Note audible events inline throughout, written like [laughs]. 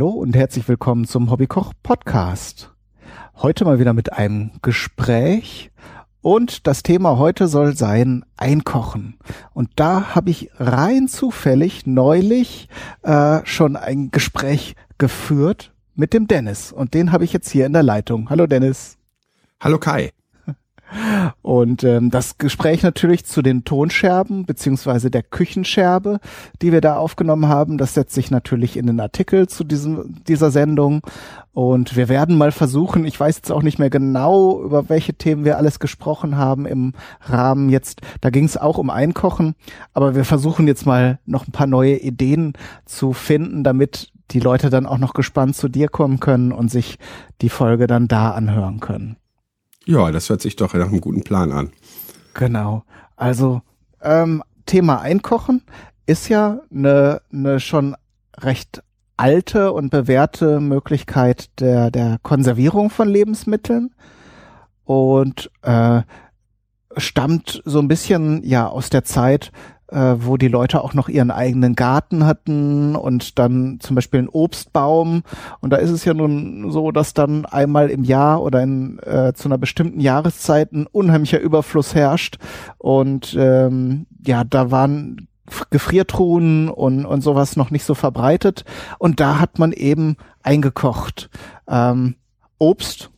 Hallo und herzlich willkommen zum Hobbykoch Podcast. Heute mal wieder mit einem Gespräch und das Thema heute soll sein Einkochen. Und da habe ich rein zufällig neulich äh, schon ein Gespräch geführt mit dem Dennis und den habe ich jetzt hier in der Leitung. Hallo Dennis. Hallo Kai. Und ähm, das Gespräch natürlich zu den Tonscherben beziehungsweise der Küchenscherbe, die wir da aufgenommen haben, das setzt sich natürlich in den Artikel zu diesem, dieser Sendung. Und wir werden mal versuchen, ich weiß jetzt auch nicht mehr genau, über welche Themen wir alles gesprochen haben im Rahmen jetzt. Da ging es auch um Einkochen, aber wir versuchen jetzt mal noch ein paar neue Ideen zu finden, damit die Leute dann auch noch gespannt zu dir kommen können und sich die Folge dann da anhören können. Ja, das hört sich doch nach einem guten Plan an. Genau. Also ähm, Thema Einkochen ist ja eine, eine schon recht alte und bewährte Möglichkeit der, der Konservierung von Lebensmitteln und äh, stammt so ein bisschen ja aus der Zeit, äh, wo die Leute auch noch ihren eigenen Garten hatten und dann zum Beispiel einen Obstbaum. Und da ist es ja nun so, dass dann einmal im Jahr oder in, äh, zu einer bestimmten Jahreszeit ein unheimlicher Überfluss herrscht. Und ähm, ja, da waren Gefriertruhen und, und sowas noch nicht so verbreitet. Und da hat man eben eingekocht. Ähm, Obst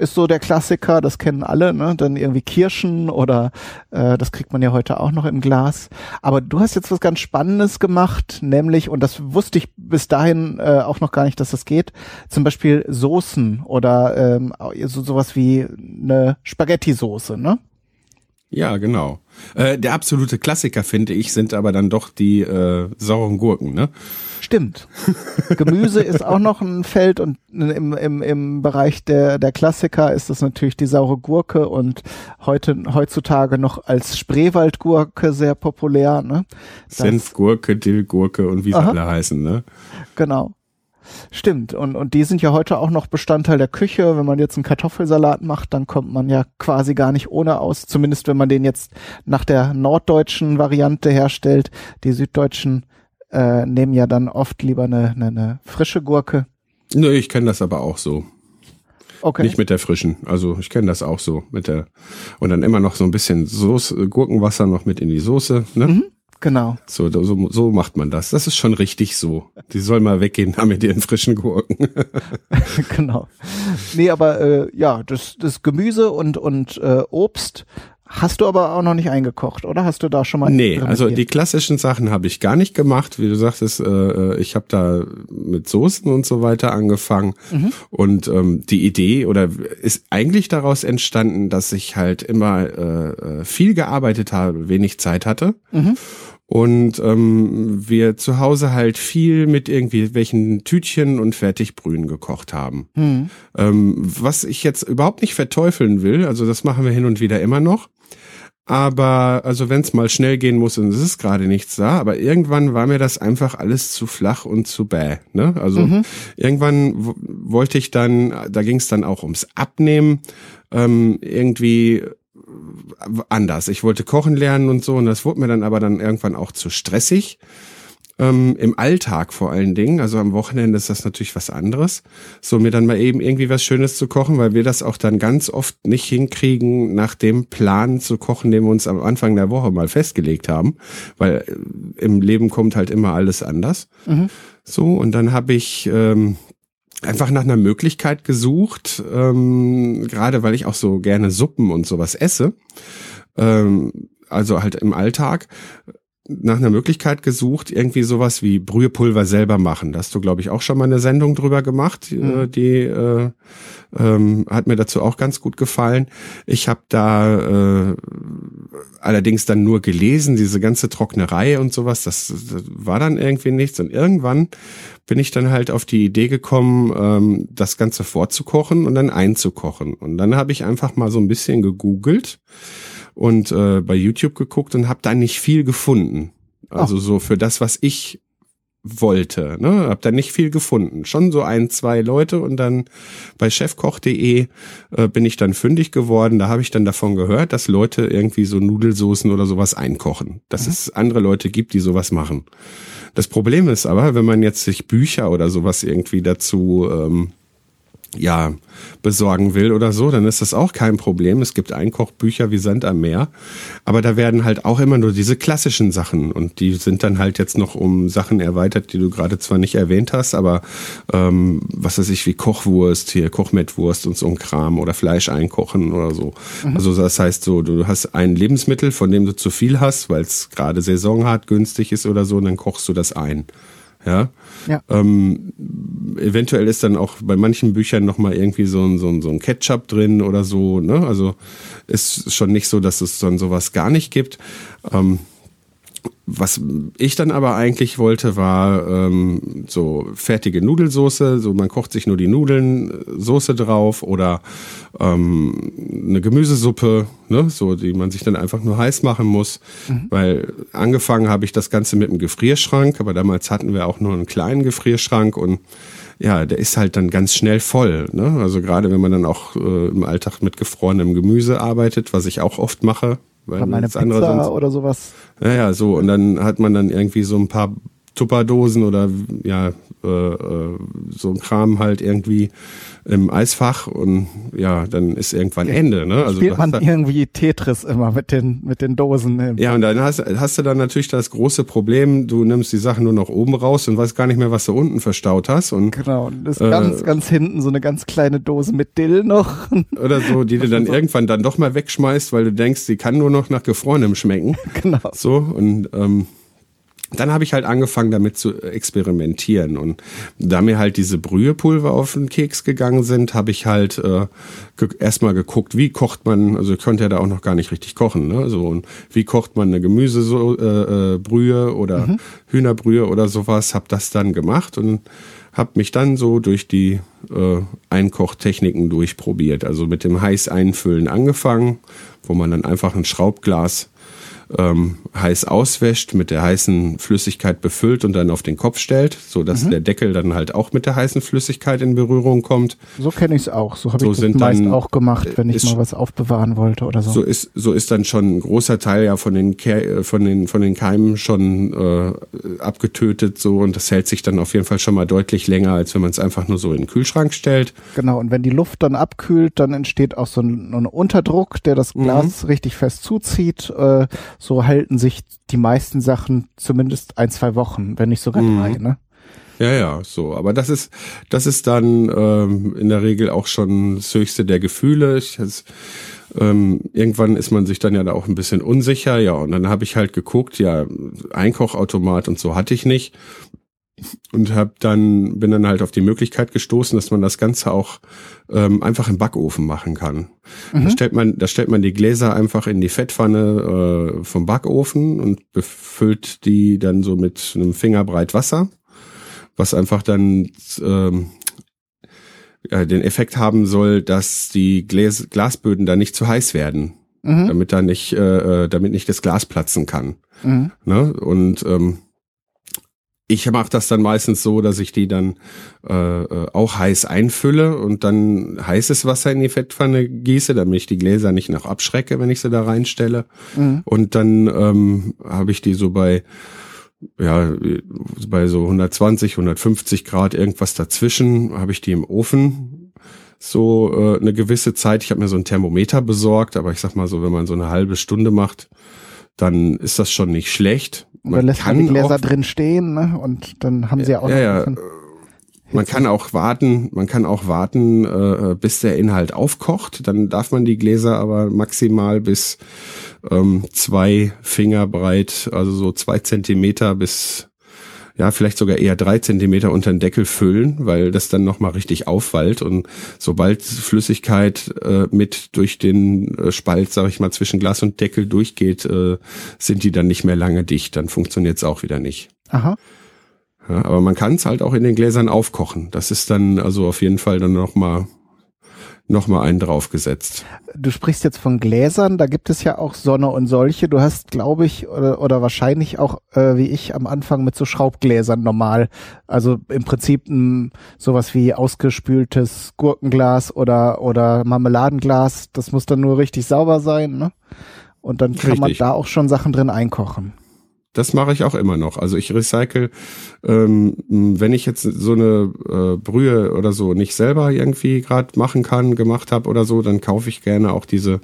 ist so der Klassiker, das kennen alle, ne? Dann irgendwie Kirschen oder äh, das kriegt man ja heute auch noch im Glas. Aber du hast jetzt was ganz Spannendes gemacht, nämlich, und das wusste ich bis dahin äh, auch noch gar nicht, dass das geht, zum Beispiel Soßen oder ähm, so sowas wie eine Spaghetti-Soße, ne? Ja, genau. Äh, der absolute Klassiker, finde ich, sind aber dann doch die äh, sauren Gurken, ne? Stimmt. Gemüse ist auch noch ein Feld und im, im, im Bereich der, der Klassiker ist das natürlich die saure Gurke und heute, heutzutage noch als Spreewaldgurke sehr populär. Ne? Senfgurke, Dillgurke und wie sie alle heißen. Ne? Genau. Stimmt. Und, und die sind ja heute auch noch Bestandteil der Küche. Wenn man jetzt einen Kartoffelsalat macht, dann kommt man ja quasi gar nicht ohne aus. Zumindest wenn man den jetzt nach der norddeutschen Variante herstellt. Die süddeutschen äh, nehmen ja dann oft lieber eine, eine, eine frische Gurke. Nö, ich kenne das aber auch so. Okay. Nicht mit der frischen. Also ich kenne das auch so mit der und dann immer noch so ein bisschen Soße, Gurkenwasser noch mit in die Soße. Ne? Mhm, genau. So, so, so macht man das. Das ist schon richtig so. Die soll mal weggehen da mit ihren frischen Gurken. [laughs] genau. Nee, aber äh, ja, das, das Gemüse und, und äh, Obst Hast du aber auch noch nicht eingekocht, oder? Hast du da schon mal? Nee, also die klassischen Sachen habe ich gar nicht gemacht. Wie du sagtest, äh, äh, ich habe da mit Soßen und so weiter angefangen. Mhm. Und ähm, die Idee oder ist eigentlich daraus entstanden, dass ich halt immer äh, äh viel gearbeitet habe, wenig Zeit hatte. Mhm. Und ähm, wir zu Hause halt viel mit irgendwie welchen Tütchen und Fertigbrühen gekocht haben. Mhm. Ähm, was ich jetzt überhaupt nicht verteufeln will, also das machen wir hin und wieder immer noch. Aber also wenn es mal schnell gehen muss und es ist gerade nichts da, aber irgendwann war mir das einfach alles zu flach und zu bäh. Ne? Also mhm. irgendwann wollte ich dann, da ging es dann auch ums Abnehmen, ähm, irgendwie anders. Ich wollte kochen lernen und so und das wurde mir dann aber dann irgendwann auch zu stressig ähm, im Alltag vor allen Dingen. Also am Wochenende ist das natürlich was anderes. So mir dann mal eben irgendwie was Schönes zu kochen, weil wir das auch dann ganz oft nicht hinkriegen, nach dem Plan zu kochen, den wir uns am Anfang der Woche mal festgelegt haben. Weil äh, im Leben kommt halt immer alles anders. Mhm. So, und dann habe ich ähm, einfach nach einer Möglichkeit gesucht, ähm, gerade weil ich auch so gerne Suppen und sowas esse. Ähm, also halt im Alltag nach einer Möglichkeit gesucht, irgendwie sowas wie Brühepulver selber machen. Da hast du, glaube ich, auch schon mal eine Sendung drüber gemacht. Mhm. Die äh, ähm, hat mir dazu auch ganz gut gefallen. Ich habe da äh, allerdings dann nur gelesen, diese ganze Trocknerei und sowas, das, das war dann irgendwie nichts. Und irgendwann bin ich dann halt auf die Idee gekommen, ähm, das Ganze vorzukochen und dann einzukochen. Und dann habe ich einfach mal so ein bisschen gegoogelt und äh, bei YouTube geguckt und habe da nicht viel gefunden. Also oh. so für das, was ich wollte. Ne? Hab da nicht viel gefunden. Schon so ein, zwei Leute und dann bei chefkoch.de äh, bin ich dann fündig geworden. Da habe ich dann davon gehört, dass Leute irgendwie so Nudelsoßen oder sowas einkochen. Dass mhm. es andere Leute gibt, die sowas machen. Das Problem ist aber, wenn man jetzt sich Bücher oder sowas irgendwie dazu ähm, ja, besorgen will oder so, dann ist das auch kein Problem. Es gibt Einkochbücher wie Sand am Meer, aber da werden halt auch immer nur diese klassischen Sachen und die sind dann halt jetzt noch um Sachen erweitert, die du gerade zwar nicht erwähnt hast, aber ähm, was weiß ich, wie Kochwurst hier, Kochmettwurst und so ein Kram oder Fleisch einkochen oder so. Mhm. Also das heißt so, du hast ein Lebensmittel, von dem du zu viel hast, weil es gerade saisonhart günstig ist oder so, und dann kochst du das ein. Ja. ja. Ähm, eventuell ist dann auch bei manchen Büchern nochmal irgendwie so ein, so, ein, so ein Ketchup drin oder so. Ne? Also ist schon nicht so, dass es dann sowas gar nicht gibt. Ähm, was ich dann aber eigentlich wollte, war ähm, so fertige Nudelsoße. So man kocht sich nur die Nudeln, Soße drauf oder ähm, eine Gemüsesuppe, ne, so die man sich dann einfach nur heiß machen muss. Mhm. Weil angefangen habe ich das Ganze mit einem Gefrierschrank, aber damals hatten wir auch nur einen kleinen Gefrierschrank und ja, der ist halt dann ganz schnell voll. Ne? Also gerade wenn man dann auch äh, im Alltag mit gefrorenem Gemüse arbeitet, was ich auch oft mache, weil meine Pizza sonst, oder sowas. Ja, ja, so. Und dann hat man dann irgendwie so ein paar Tupperdosen oder ja, so ein Kram halt irgendwie im Eisfach und ja, dann ist irgendwann Ende. Ne? Also Spielt man irgendwie Tetris immer mit den mit den Dosen. Ja, und dann hast, hast du dann natürlich das große Problem, du nimmst die Sachen nur noch oben raus und weißt gar nicht mehr, was du unten verstaut hast. Und, genau, und ist äh, ganz, ganz hinten so eine ganz kleine Dose mit Dill noch. [laughs] Oder so, die du dann so. [laughs] irgendwann dann doch mal wegschmeißt, weil du denkst, die kann nur noch nach gefrorenem schmecken. [laughs] Genau. So, und ähm, dann habe ich halt angefangen damit zu experimentieren und da mir halt diese Brühepulver auf den Keks gegangen sind, habe ich halt äh, ge erstmal geguckt, wie kocht man, also ich konnte ja da auch noch gar nicht richtig kochen, ne? So und wie kocht man eine Gemüsebrühe äh, äh oder mhm. Hühnerbrühe oder sowas, habe das dann gemacht und habe mich dann so durch die äh, Einkochtechniken durchprobiert, also mit dem heiß einfüllen angefangen, wo man dann einfach ein Schraubglas ähm, heiß auswäscht, mit der heißen Flüssigkeit befüllt und dann auf den Kopf stellt, so dass mhm. der Deckel dann halt auch mit der heißen Flüssigkeit in Berührung kommt. So kenne ich es auch. So habe so ich das meist dann, auch gemacht, wenn ich mal was aufbewahren wollte oder so. So ist so ist dann schon ein großer Teil ja von den Ke von den von den Keimen schon äh, abgetötet so und das hält sich dann auf jeden Fall schon mal deutlich länger, als wenn man es einfach nur so in den Kühlschrank stellt. Genau. Und wenn die Luft dann abkühlt, dann entsteht auch so ein, ein Unterdruck, der das mhm. Glas mhm. richtig fest zuzieht. Äh, so halten sich die meisten Sachen zumindest ein, zwei Wochen, wenn nicht sogar drei, mhm. ne? Ja, ja, so. Aber das ist, das ist dann ähm, in der Regel auch schon das höchste der Gefühle. Ich, das, ähm, irgendwann ist man sich dann ja da auch ein bisschen unsicher, ja. Und dann habe ich halt geguckt, ja, Einkochautomat und so hatte ich nicht und hab dann bin dann halt auf die Möglichkeit gestoßen, dass man das Ganze auch ähm, einfach im Backofen machen kann. Mhm. Da stellt man da stellt man die Gläser einfach in die Fettpfanne äh, vom Backofen und befüllt die dann so mit einem Fingerbreit Wasser, was einfach dann ähm, äh, den Effekt haben soll, dass die Gläs Glasböden da nicht zu heiß werden, mhm. damit da nicht äh, äh damit nicht das Glas platzen kann. Mhm. Ne? Und ähm, ich mache das dann meistens so, dass ich die dann äh, äh, auch heiß einfülle und dann heißes Wasser in die Fettpfanne gieße, damit ich die Gläser nicht noch abschrecke, wenn ich sie da reinstelle. Mhm. Und dann ähm, habe ich die so bei ja bei so 120, 150 Grad irgendwas dazwischen habe ich die im Ofen so äh, eine gewisse Zeit. Ich habe mir so ein Thermometer besorgt, aber ich sag mal so, wenn man so eine halbe Stunde macht, dann ist das schon nicht schlecht. Man Oder lässt kann man die Gläser auch, drin stehen, ne? Und dann haben sie ja auch ja, ja. Man kann auch warten, man kann auch warten, äh, bis der Inhalt aufkocht. Dann darf man die Gläser aber maximal bis ähm, zwei Finger breit, also so zwei Zentimeter bis ja, vielleicht sogar eher drei Zentimeter unter den Deckel füllen, weil das dann nochmal richtig aufwallt und sobald Flüssigkeit äh, mit durch den äh, Spalt, sag ich mal, zwischen Glas und Deckel durchgeht, äh, sind die dann nicht mehr lange dicht, dann funktioniert es auch wieder nicht. Aha. Ja, aber man kann es halt auch in den Gläsern aufkochen. Das ist dann also auf jeden Fall dann nochmal nochmal einen draufgesetzt. Du sprichst jetzt von Gläsern, da gibt es ja auch Sonne und solche. Du hast, glaube ich, oder, oder wahrscheinlich auch, äh, wie ich am Anfang mit so Schraubgläsern normal. Also im Prinzip m, sowas wie ausgespültes Gurkenglas oder, oder Marmeladenglas. Das muss dann nur richtig sauber sein, ne? Und dann kann richtig. man da auch schon Sachen drin einkochen. Das mache ich auch immer noch. Also ich recycle, ähm, wenn ich jetzt so eine äh, Brühe oder so nicht selber irgendwie gerade machen kann, gemacht habe oder so, dann kaufe ich gerne auch diese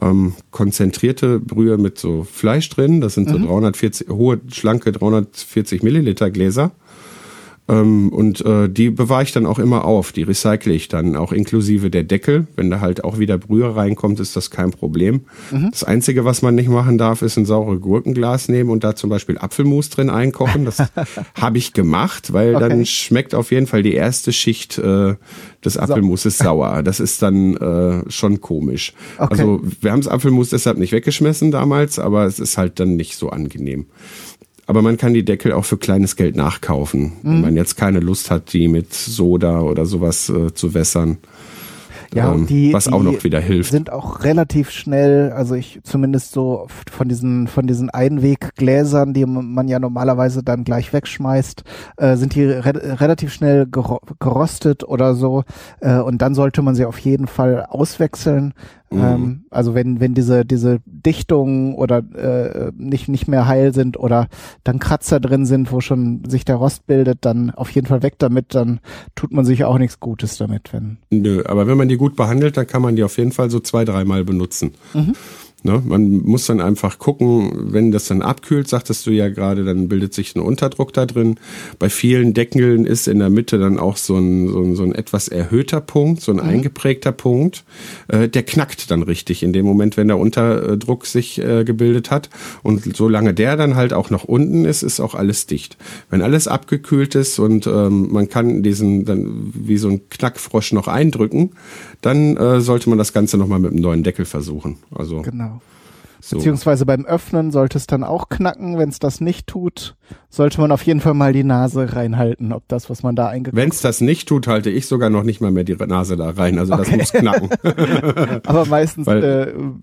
ähm, konzentrierte Brühe mit so Fleisch drin. Das sind so mhm. 340 hohe, schlanke 340 Milliliter Gläser. Ähm, und äh, die bewahre ich dann auch immer auf. Die recycle ich dann auch inklusive der Deckel. Wenn da halt auch wieder Brühe reinkommt, ist das kein Problem. Mhm. Das Einzige, was man nicht machen darf, ist ein saure Gurkenglas nehmen und da zum Beispiel Apfelmus drin einkochen. Das [laughs] habe ich gemacht, weil okay. dann schmeckt auf jeden Fall die erste Schicht äh, des Apfelmuses [laughs] sauer. Das ist dann äh, schon komisch. Okay. Also wir haben das Apfelmus deshalb nicht weggeschmissen damals, aber es ist halt dann nicht so angenehm. Aber man kann die Deckel auch für kleines Geld nachkaufen, mhm. wenn man jetzt keine Lust hat, die mit Soda oder sowas äh, zu wässern. Ja, ähm, die, was auch noch wieder hilft. Sind auch relativ schnell, also ich zumindest so von diesen von diesen Einweggläsern, die man ja normalerweise dann gleich wegschmeißt, äh, sind die re relativ schnell gerostet oder so. Äh, und dann sollte man sie auf jeden Fall auswechseln. Mhm. Ähm, also wenn wenn diese diese Dichtungen oder äh, nicht nicht mehr heil sind oder dann Kratzer drin sind, wo schon sich der Rost bildet, dann auf jeden Fall weg damit. Dann tut man sich auch nichts Gutes damit, wenn. Nö, aber wenn man die gut behandelt, dann kann man die auf jeden Fall so zwei dreimal benutzen. Mhm. Ne? Man muss dann einfach gucken, wenn das dann abkühlt, sagtest du ja gerade, dann bildet sich ein Unterdruck da drin. Bei vielen Deckeln ist in der Mitte dann auch so ein, so ein, so ein etwas erhöhter Punkt, so ein mhm. eingeprägter Punkt. Äh, der knackt dann richtig in dem Moment, wenn der Unterdruck sich äh, gebildet hat. Und solange der dann halt auch noch unten ist, ist auch alles dicht. Wenn alles abgekühlt ist und ähm, man kann diesen dann wie so ein Knackfrosch noch eindrücken, dann äh, sollte man das Ganze nochmal mit einem neuen Deckel versuchen. Also genau. So. Beziehungsweise beim Öffnen sollte es dann auch knacken. Wenn es das nicht tut, sollte man auf jeden Fall mal die Nase reinhalten, ob das, was man da eingeguckt Wenn es das nicht tut, halte ich sogar noch nicht mal mehr die Nase da rein. Also okay. das muss knacken. [laughs] Aber meistens Weil,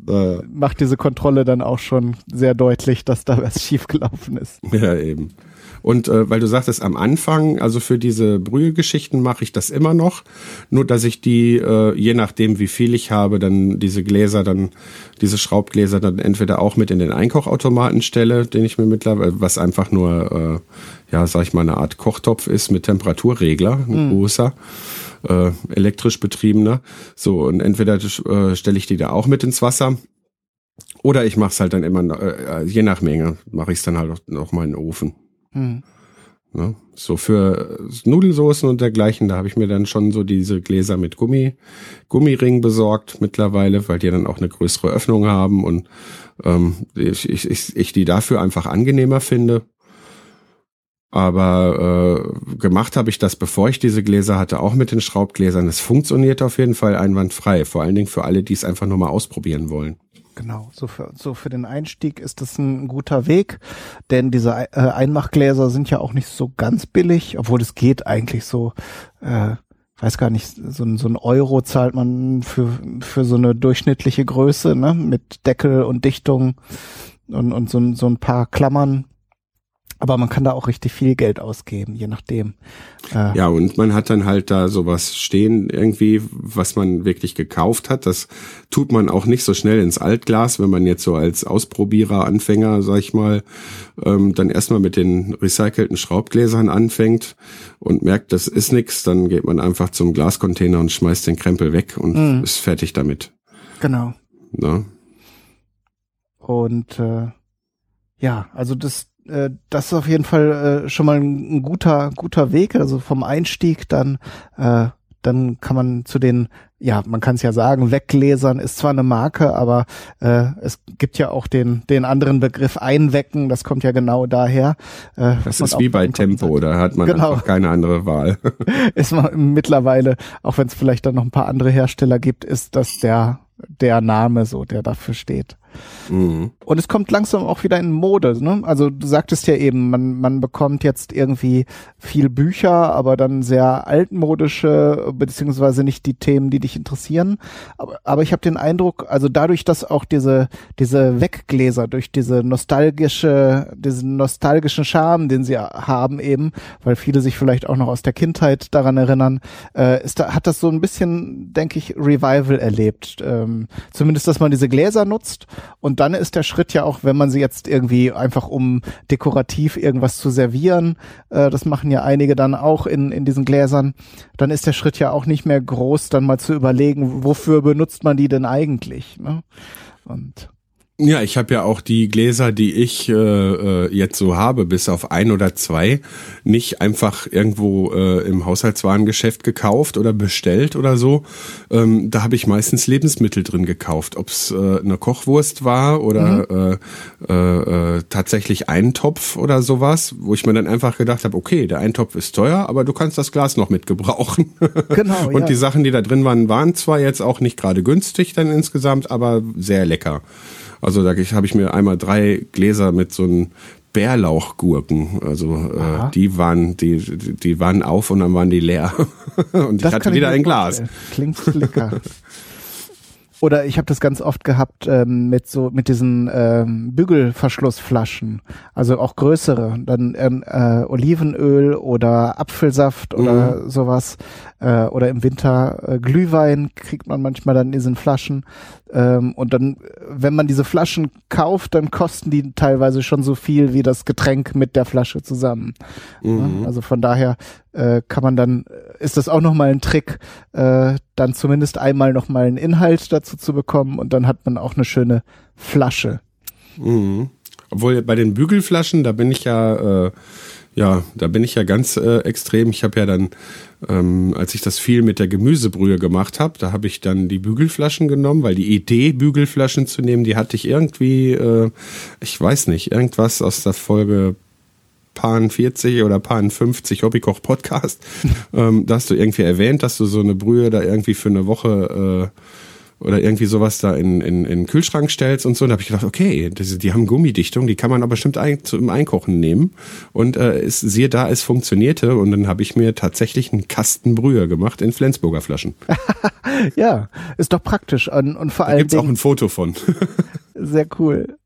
äh, äh, macht diese Kontrolle dann auch schon sehr deutlich, dass da was [laughs] schiefgelaufen ist. Ja, eben. Und äh, weil du sagtest am Anfang, also für diese Brühegeschichten mache ich das immer noch, nur dass ich die, äh, je nachdem wie viel ich habe, dann diese Gläser, dann diese Schraubgläser dann entweder auch mit in den Einkochautomaten stelle, den ich mir mittlerweile, was einfach nur, äh, ja, sag ich mal, eine Art Kochtopf ist mit Temperaturregler, ein mhm. großer. Äh, elektrisch betriebener. So, und entweder äh, stelle ich die da auch mit ins Wasser oder ich mache es halt dann immer, äh, je nach Menge, mache ich es dann halt noch, noch mal in den Ofen. Mhm. Ne? So für Nudelsoßen und dergleichen, da habe ich mir dann schon so diese Gläser mit Gummi, Gummiring besorgt mittlerweile, weil die dann auch eine größere Öffnung haben und ähm, ich, ich, ich die dafür einfach angenehmer finde. Aber äh, gemacht habe ich das, bevor ich diese Gläser hatte, auch mit den Schraubgläsern. Es funktioniert auf jeden Fall einwandfrei, vor allen Dingen für alle, die es einfach nur mal ausprobieren wollen. Genau, so für, so für den Einstieg ist das ein guter Weg, denn diese äh, Einmachgläser sind ja auch nicht so ganz billig, obwohl es geht eigentlich so, äh, weiß gar nicht, so, so ein Euro zahlt man für, für so eine durchschnittliche Größe, ne, mit Deckel und Dichtung und, und so, so ein paar Klammern aber man kann da auch richtig viel Geld ausgeben, je nachdem. Äh ja, und man hat dann halt da sowas stehen irgendwie, was man wirklich gekauft hat. Das tut man auch nicht so schnell ins Altglas, wenn man jetzt so als Ausprobierer, Anfänger, sag ich mal, ähm, dann erstmal mit den recycelten Schraubgläsern anfängt und merkt, das ist nix, dann geht man einfach zum Glascontainer und schmeißt den Krempel weg und mhm. ist fertig damit. Genau. Na? Und äh, ja, also das äh, das ist auf jeden Fall äh, schon mal ein, ein, guter, guter Weg. Also vom Einstieg dann, äh, dann kann man zu den, ja, man kann es ja sagen, Weggläsern ist zwar eine Marke, aber äh, es gibt ja auch den, den anderen Begriff Einwecken, das kommt ja genau daher. Äh, das ist wie bei Tempo, da hat man genau. einfach keine andere Wahl. [laughs] ist man mittlerweile, auch wenn es vielleicht dann noch ein paar andere Hersteller gibt, ist das der, der Name so, der dafür steht. Mhm. Und es kommt langsam auch wieder in Mode. Ne? Also du sagtest ja eben, man, man bekommt jetzt irgendwie viel Bücher, aber dann sehr altmodische, beziehungsweise nicht die Themen, die dich interessieren. Aber, aber ich habe den Eindruck, also dadurch, dass auch diese, diese Weggläser, durch diese nostalgische, diesen nostalgischen Charme, den sie haben eben, weil viele sich vielleicht auch noch aus der Kindheit daran erinnern, äh, ist da, hat das so ein bisschen, denke ich, Revival erlebt. Ähm, zumindest, dass man diese Gläser nutzt Und dann ist der Schritt ja auch, wenn man sie jetzt irgendwie einfach um dekorativ irgendwas zu servieren, äh, das machen ja einige dann auch in, in diesen Gläsern, dann ist der Schritt ja auch nicht mehr groß, dann mal zu überlegen, wofür benutzt man die denn eigentlich. Ne? Und ja, ich habe ja auch die Gläser, die ich äh, äh, jetzt so habe, bis auf ein oder zwei, nicht einfach irgendwo äh, im Haushaltswarengeschäft gekauft oder bestellt oder so. Ähm, da habe ich meistens Lebensmittel drin gekauft, ob's äh, eine Kochwurst war oder mhm. äh, äh, äh, tatsächlich Eintopf oder sowas, wo ich mir dann einfach gedacht habe, okay, der Eintopf ist teuer, aber du kannst das Glas noch mitgebrauchen. [laughs] Genau. Und ja. die Sachen, die da drin waren, waren zwar jetzt auch nicht gerade günstig dann insgesamt, aber sehr lecker. Also da habe ich mir einmal drei Gläser mit so einem Bärlauchgurken. Also äh, die waren die die waren auf und dann waren die leer [laughs] und das ich hatte wieder ein Glas. Klingt lecker. [laughs] Oder ich habe das ganz oft gehabt ähm, mit so mit diesen ähm, Bügelverschlussflaschen, also auch größere, dann ähm, äh, Olivenöl oder Apfelsaft oder mhm. sowas äh, oder im Winter äh, Glühwein kriegt man manchmal dann in diesen Flaschen ähm, und dann, wenn man diese Flaschen kauft, dann kosten die teilweise schon so viel wie das Getränk mit der Flasche zusammen. Mhm. Also von daher äh, kann man dann, ist das auch nochmal ein Trick, äh, dann zumindest einmal nochmal einen Inhalt dazu zu bekommen und dann hat man auch eine schöne Flasche. Mhm. Obwohl bei den Bügelflaschen, da bin ich ja äh, ja, da bin ich ja ganz äh, extrem. Ich habe ja dann, ähm, als ich das viel mit der Gemüsebrühe gemacht habe, da habe ich dann die Bügelflaschen genommen, weil die Idee, Bügelflaschen zu nehmen, die hatte ich irgendwie, äh, ich weiß nicht, irgendwas aus der Folge Pan 40 oder Pan 50 Hobbykoch Podcast. [laughs] ähm, da hast du irgendwie erwähnt, dass du so eine Brühe da irgendwie für eine Woche äh, oder irgendwie sowas da in, in, in den Kühlschrank stellst und so. Und da habe ich gedacht, okay, das, die haben Gummidichtung, die kann man aber bestimmt ein, zum Einkochen nehmen. Und äh, es, siehe da, es funktionierte. Und dann habe ich mir tatsächlich einen Kasten Brühe gemacht in Flensburger Flaschen. [laughs] ja, ist doch praktisch. Und, und vor allem. Da gibt's auch ein Foto von. [laughs] sehr cool.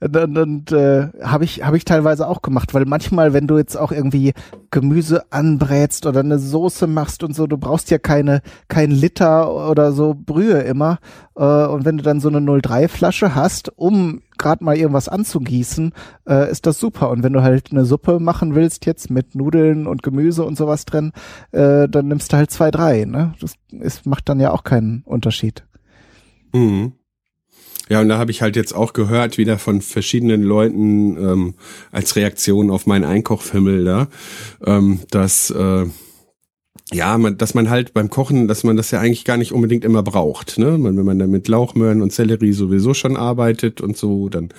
Und, und äh, habe ich habe ich teilweise auch gemacht, weil manchmal, wenn du jetzt auch irgendwie Gemüse anbrätst oder eine Soße machst und so, du brauchst ja keine kein Liter oder so Brühe immer. Äh, und wenn du dann so eine 03 Flasche hast, um gerade mal irgendwas anzugießen, äh, ist das super. Und wenn du halt eine Suppe machen willst jetzt mit Nudeln und Gemüse und sowas drin, äh, dann nimmst du halt zwei drei. Ne, das ist, macht dann ja auch keinen Unterschied. Mhm. Ja, und da habe ich halt jetzt auch gehört, wieder von verschiedenen Leuten ähm, als Reaktion auf meinen Einkochfimmel da, ähm, dass äh, ja, man, dass man halt beim Kochen, dass man das ja eigentlich gar nicht unbedingt immer braucht. Ne? Wenn man da mit Lauchmöhren und Sellerie sowieso schon arbeitet und so, dann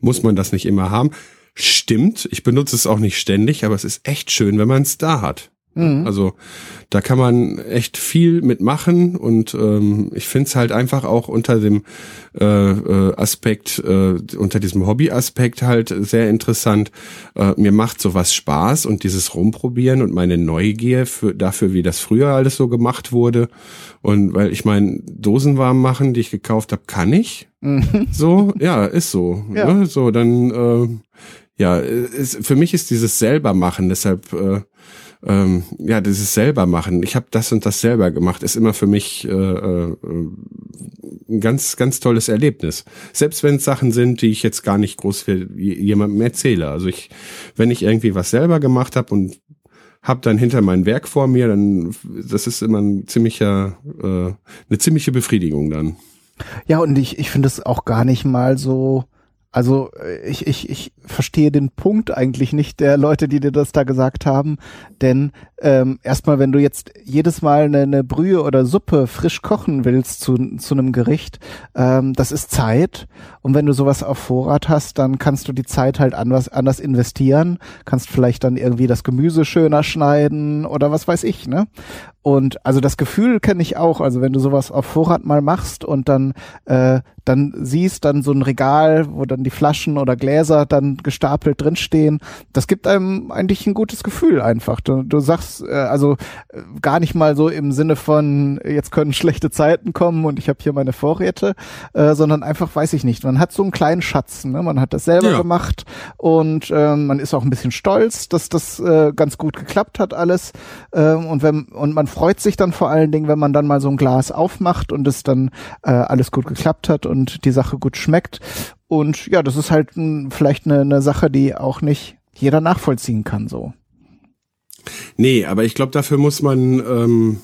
muss man das nicht immer haben. Stimmt, ich benutze es auch nicht ständig, aber es ist echt schön, wenn man es da hat. Mhm. Also da kann man echt viel mitmachen und ähm, ich finde es halt einfach auch unter dem äh, äh, Aspekt, äh, unter diesem Hobby-Aspekt halt sehr interessant. Äh, mir macht sowas Spaß und dieses Rumprobieren und meine Neugier für, dafür, wie das früher alles so gemacht wurde. Und weil ich meine, Dosen warm machen, die ich gekauft habe, kann ich. Mhm. So, ja, ist so. [laughs] Ja. Ne? So, dann äh, ja, ist, für mich ist dieses selber machen, deshalb äh, ähm, ja, dieses selber machen. Ich habe das und das selber gemacht, ist immer für mich äh, äh, ein ganz, ganz tolles Erlebnis. Selbst wenn es Sachen sind, die ich jetzt gar nicht groß für jemandem erzähle. Also ich, wenn ich irgendwie was selber gemacht habe und hab dann hinter mein Werk vor mir, dann das ist immer ein ziemlicher, äh, eine ziemliche Befriedigung dann. Ja, und ich, ich finde es auch gar nicht mal so also äh, ich, ich, ich verstehe den Punkt eigentlich nicht der Leute, die dir das da gesagt haben. Denn ähm, erstmal, wenn du jetzt jedes Mal eine, eine Brühe oder Suppe frisch kochen willst zu, zu einem Gericht, ähm, das ist Zeit. Und wenn du sowas auf Vorrat hast, dann kannst du die Zeit halt anders, anders investieren, kannst vielleicht dann irgendwie das Gemüse schöner schneiden oder was weiß ich, ne? Und also das Gefühl kenne ich auch. Also wenn du sowas auf Vorrat mal machst und dann äh, dann siehst dann so ein Regal, wo dann die Flaschen oder Gläser dann gestapelt drinstehen, das gibt einem eigentlich ein gutes Gefühl einfach. Du, du sagst äh, also äh, gar nicht mal so im Sinne von jetzt können schlechte Zeiten kommen und ich habe hier meine Vorräte, äh, sondern einfach weiß ich nicht. Man hat so einen kleinen Schatz, ne? man hat das selber ja. gemacht und äh, man ist auch ein bisschen stolz, dass das äh, ganz gut geklappt hat alles äh, und wenn und man freut sich dann vor allen Dingen, wenn man dann mal so ein Glas aufmacht und es dann äh, alles gut geklappt hat und die Sache gut schmeckt. Und ja, das ist halt m, vielleicht eine, eine Sache, die auch nicht jeder nachvollziehen kann so. Nee, aber ich glaube, dafür muss man ähm,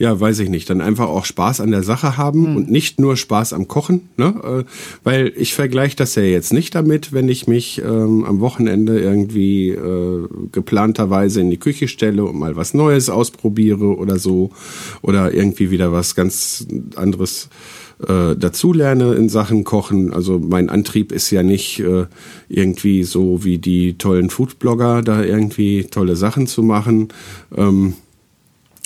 ja, weiß ich nicht, dann einfach auch Spaß an der Sache haben hm. und nicht nur Spaß am Kochen, ne? Äh, weil ich vergleiche das ja jetzt nicht damit, wenn ich mich ähm, am Wochenende irgendwie äh, geplanterweise in die Küche stelle und mal was Neues ausprobiere oder so oder irgendwie wieder was ganz anderes äh, dazulerne in Sachen Kochen. Also mein Antrieb ist ja nicht äh, irgendwie so wie die tollen Foodblogger da irgendwie tolle Sachen zu machen. Ähm,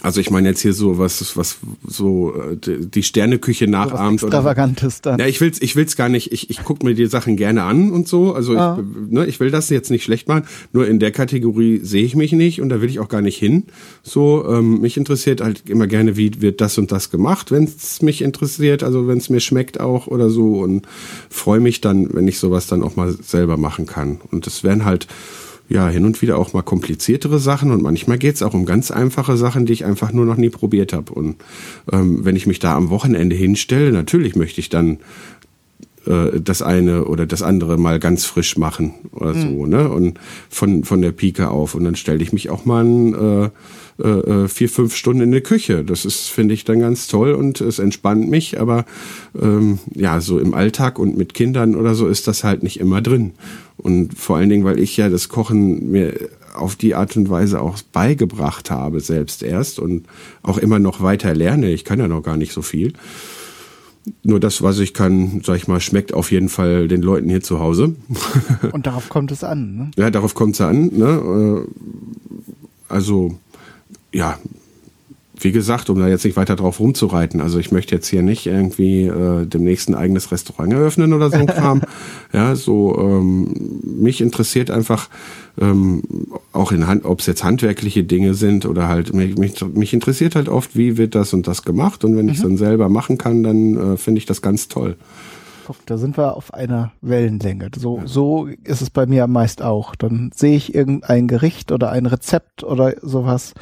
also ich meine jetzt hier so was, was so äh, die Sterneküche nachahmt so extravagantes. Dann. Ja, ich will's, ich will's gar nicht. Ich, ich guck mir die Sachen gerne an und so. Also ah. ich, ne, ich will das jetzt nicht schlecht machen. Nur in der Kategorie sehe ich mich nicht und da will ich auch gar nicht hin. So, ähm, mich interessiert halt immer gerne, wie wird das und das gemacht, wenn es mich interessiert. Also wenn es mir schmeckt auch oder so und freue mich dann, wenn ich sowas dann auch mal selber machen kann. Und das wären halt ja, hin und wieder auch mal kompliziertere Sachen und manchmal geht's auch um ganz einfache Sachen, die ich einfach nur noch nie probiert habe. Und ähm, wenn ich mich da am Wochenende hinstelle, natürlich möchte ich dann äh, das eine oder das andere mal ganz frisch machen oder mhm. so, ne? Und von, von der Pike auf. Und dann stelle ich mich auch mal ein, äh, äh, äh, vier, fünf Stunden in der Küche. Das ist, finde ich, dann ganz toll und es entspannt mich. Aber ähm, ja, so im Alltag und mit Kindern oder so ist das halt nicht immer drin. Und vor allen Dingen, weil ich ja das Kochen mir auf die Art und Weise auch beigebracht habe, selbst erst und auch immer noch weiter lerne. Ich kann ja noch gar nicht so viel. Nur das, was ich kann, sag ich mal, schmeckt auf jeden Fall den Leuten hier zu Hause. [laughs] Und darauf kommt es an, ne? Ja, darauf kommt es an, ne? Äh, also ja, wie gesagt, um da jetzt nicht weiter drauf rumzureiten. Also ich möchte jetzt hier nicht irgendwie äh, demnächst ein eigenes Restaurant eröffnen oder so ein Kram. [laughs] ja, so ähm, mich interessiert einfach ähm, auch in Hand, ob es jetzt handwerkliche Dinge sind oder halt mich, mich, mich interessiert halt oft, wie wird das und das gemacht und wenn mhm. ich es dann selber machen kann, dann äh, finde ich das ganz toll. Da sind wir auf einer Wellenlänge. So, so ist es bei mir meist auch. Dann sehe ich irgendein Gericht oder ein Rezept oder sowas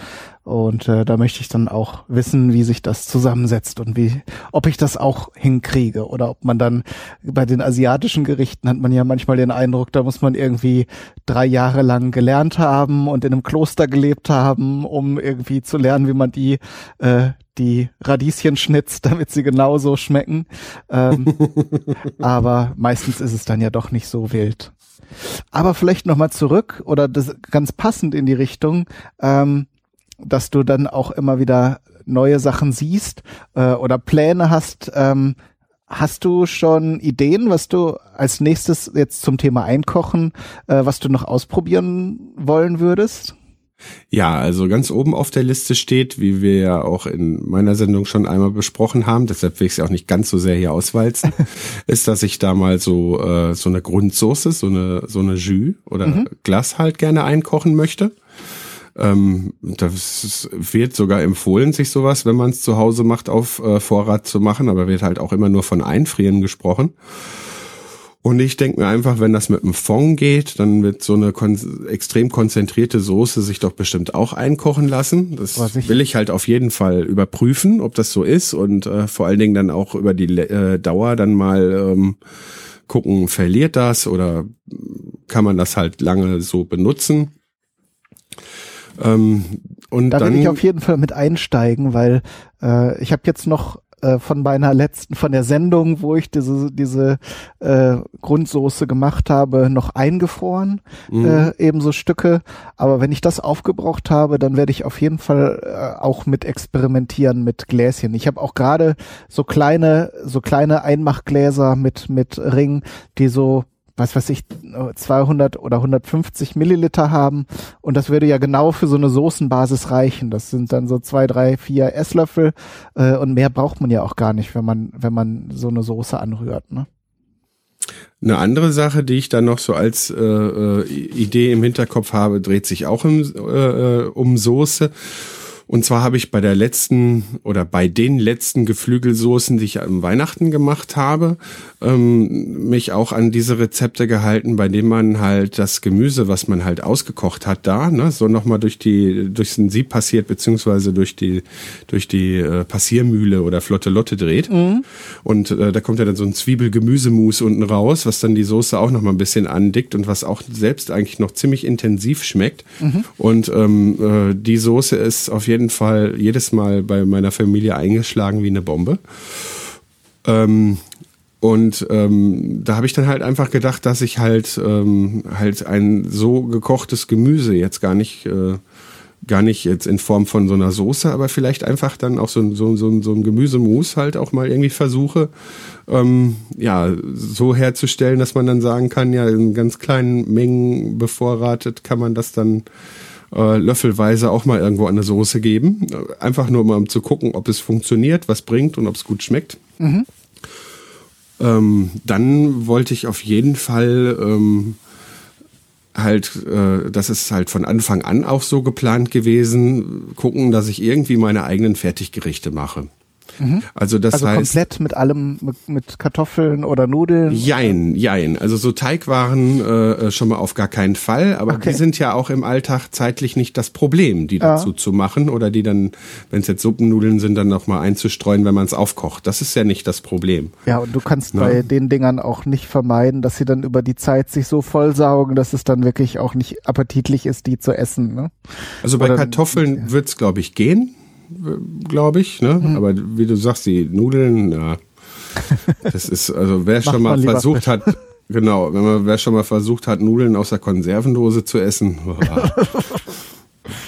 und äh, da möchte ich dann auch wissen, wie sich das zusammensetzt und wie, ob ich das auch hinkriege oder ob man dann bei den asiatischen Gerichten hat man ja manchmal den Eindruck, da muss man irgendwie drei Jahre lang gelernt haben und in einem Kloster gelebt haben, um irgendwie zu lernen, wie man die äh, die Radieschen schnitzt, [laughs] damit sie genauso schmecken. Ähm, [laughs] aber meistens ist es dann ja doch nicht so wild. Aber vielleicht nochmal zurück oder das ganz passend in die Richtung. Ähm, dass du dann auch immer wieder neue Sachen siehst äh, oder Pläne hast. Ähm, hast du schon Ideen, was du als nächstes jetzt zum Thema Einkochen, äh, was du noch ausprobieren wollen würdest? Ja, also ganz oben auf der Liste steht, wie wir ja auch in meiner Sendung schon einmal besprochen haben, deshalb will ich es ja auch nicht ganz so sehr hier auswalzen, [laughs] ist, dass ich da mal so äh, so eine Grundsoße, so eine so eine Jus oder mhm. Glas halt gerne einkochen möchte. Ähm, das wird sogar empfohlen, sich sowas, wenn man es zu Hause macht, auf äh, Vorrat zu machen, aber wird halt auch immer nur von Einfrieren gesprochen. Und ich denke mir einfach, wenn das mit einem Fond geht, dann wird so eine kon extrem konzentrierte Soße sich doch bestimmt auch einkochen lassen. Das will ich halt auf jeden Fall überprüfen, ob das so ist und äh, vor allen Dingen dann auch über die äh, Dauer dann mal ähm, gucken, verliert das oder kann man das halt lange so benutzen. Ähm, und da dann, will ich auf jeden Fall mit einsteigen, weil äh, ich habe jetzt noch äh, von meiner letzten, von der Sendung, wo ich diese, diese äh, Grundsoße gemacht habe, noch eingefroren, mhm. äh, ebenso Stücke. Aber wenn ich das aufgebraucht habe, dann werde ich auf jeden Fall äh, auch mit experimentieren mit Gläschen. Ich habe auch gerade so kleine, so kleine Einmachgläser mit, mit Ring, die so was weiß ich, 200 oder 150 Milliliter haben. Und das würde ja genau für so eine Soßenbasis reichen. Das sind dann so zwei, drei, vier Esslöffel. Äh, und mehr braucht man ja auch gar nicht, wenn man, wenn man so eine Soße anrührt. Ne? Eine andere Sache, die ich dann noch so als äh, äh Idee im Hinterkopf habe, dreht sich auch um, äh, äh, um Soße. Und zwar habe ich bei der letzten oder bei den letzten Geflügelsoßen, die ich am Weihnachten gemacht habe, ähm, mich auch an diese Rezepte gehalten, bei denen man halt das Gemüse, was man halt ausgekocht hat, da, ne, so nochmal durch die, durch den Sieb passiert, beziehungsweise durch die, durch die äh, Passiermühle oder Flotte Lotte dreht. Mhm. Und äh, da kommt ja dann so ein Zwiebel-Gemüsemus unten raus, was dann die Soße auch nochmal ein bisschen andickt und was auch selbst eigentlich noch ziemlich intensiv schmeckt. Mhm. Und ähm, äh, die Soße ist auf jeden jeden Fall jedes Mal bei meiner Familie eingeschlagen wie eine Bombe. Ähm, und ähm, da habe ich dann halt einfach gedacht, dass ich halt ähm, halt ein so gekochtes Gemüse jetzt gar nicht äh, gar nicht jetzt in Form von so einer Soße, aber vielleicht einfach dann auch so, so, so, so ein Gemüsemus halt auch mal irgendwie versuche, ähm, ja, so herzustellen, dass man dann sagen kann, ja, in ganz kleinen Mengen bevorratet kann man das dann äh, löffelweise auch mal irgendwo eine Soße geben. Einfach nur mal um zu gucken, ob es funktioniert, was bringt und ob es gut schmeckt. Mhm. Ähm, dann wollte ich auf jeden Fall ähm, halt, äh, das ist halt von Anfang an auch so geplant gewesen, gucken, dass ich irgendwie meine eigenen Fertiggerichte mache. Mhm. Also das also heißt komplett mit allem mit, Kartoffeln oder Nudeln. Jein, jein. Also so Teigwaren äh, schon mal auf gar keinen Fall. Aber okay. die sind ja auch im Alltag zeitlich nicht das Problem, die dazu ja. zu machen oder die dann, wenn es jetzt Suppennudeln sind, dann noch mal einzustreuen, wenn man es aufkocht. Das ist ja nicht das Problem. Ja, und du kannst Na? Ne? bei den Dingern auch nicht vermeiden, dass sie dann über die Zeit sich so vollsaugen, dass es dann wirklich auch nicht appetitlich ist, die zu essen. Ne? Also bei oder, Kartoffeln ja. wird's glaube ich gehen glaube ich. Ne? Mhm. Aber wie du sagst, die Nudeln, ja, [laughs] das ist, also wer schon mal versucht hat, genau, wenn man, wer schon mal versucht hat, Nudeln aus der Konservendose zu essen, [laughs]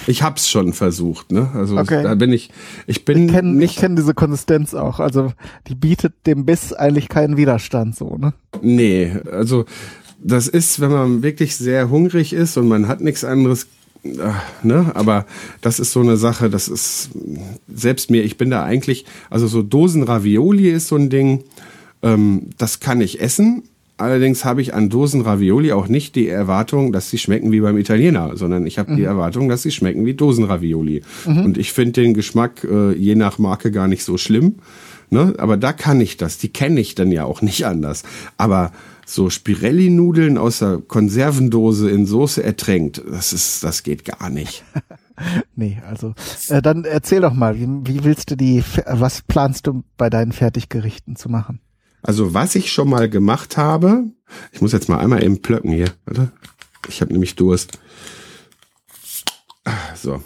Ich hab's schon versucht, ne? Also okay. da bin ich, ich bin ich kenn, nicht. Ich kenne diese Konsistenz auch. Also die bietet dem Biss eigentlich keinen Widerstand, so, ne? Nee, also das ist, wenn man wirklich sehr hungrig ist und man hat nichts anderes ne, aber das ist so eine Sache, das ist selbst mir, ich bin da eigentlich, also so Dosen Ravioli ist so ein Ding, ähm, das kann ich essen. Allerdings habe ich an Dosen Ravioli auch nicht die Erwartung, dass sie schmecken wie beim Italiener, sondern ich habe mhm. die Erwartung, dass sie schmecken wie Dosen Ravioli. Mhm. Und ich finde den Geschmack äh, je nach Marke gar nicht so schlimm. Ne? Aber da kann ich das. Die kenne ich dann ja auch nicht anders. Aber so Spirelli-Nudeln aus der Konservendose in Soße ertränkt. Das ist, das geht gar nicht. [laughs] nee, also äh, dann erzähl doch mal, wie, wie willst du die, was planst du bei deinen Fertiggerichten zu machen? Also was ich schon mal gemacht habe, ich muss jetzt mal einmal eben plöcken hier, oder? Ich habe nämlich Durst. So.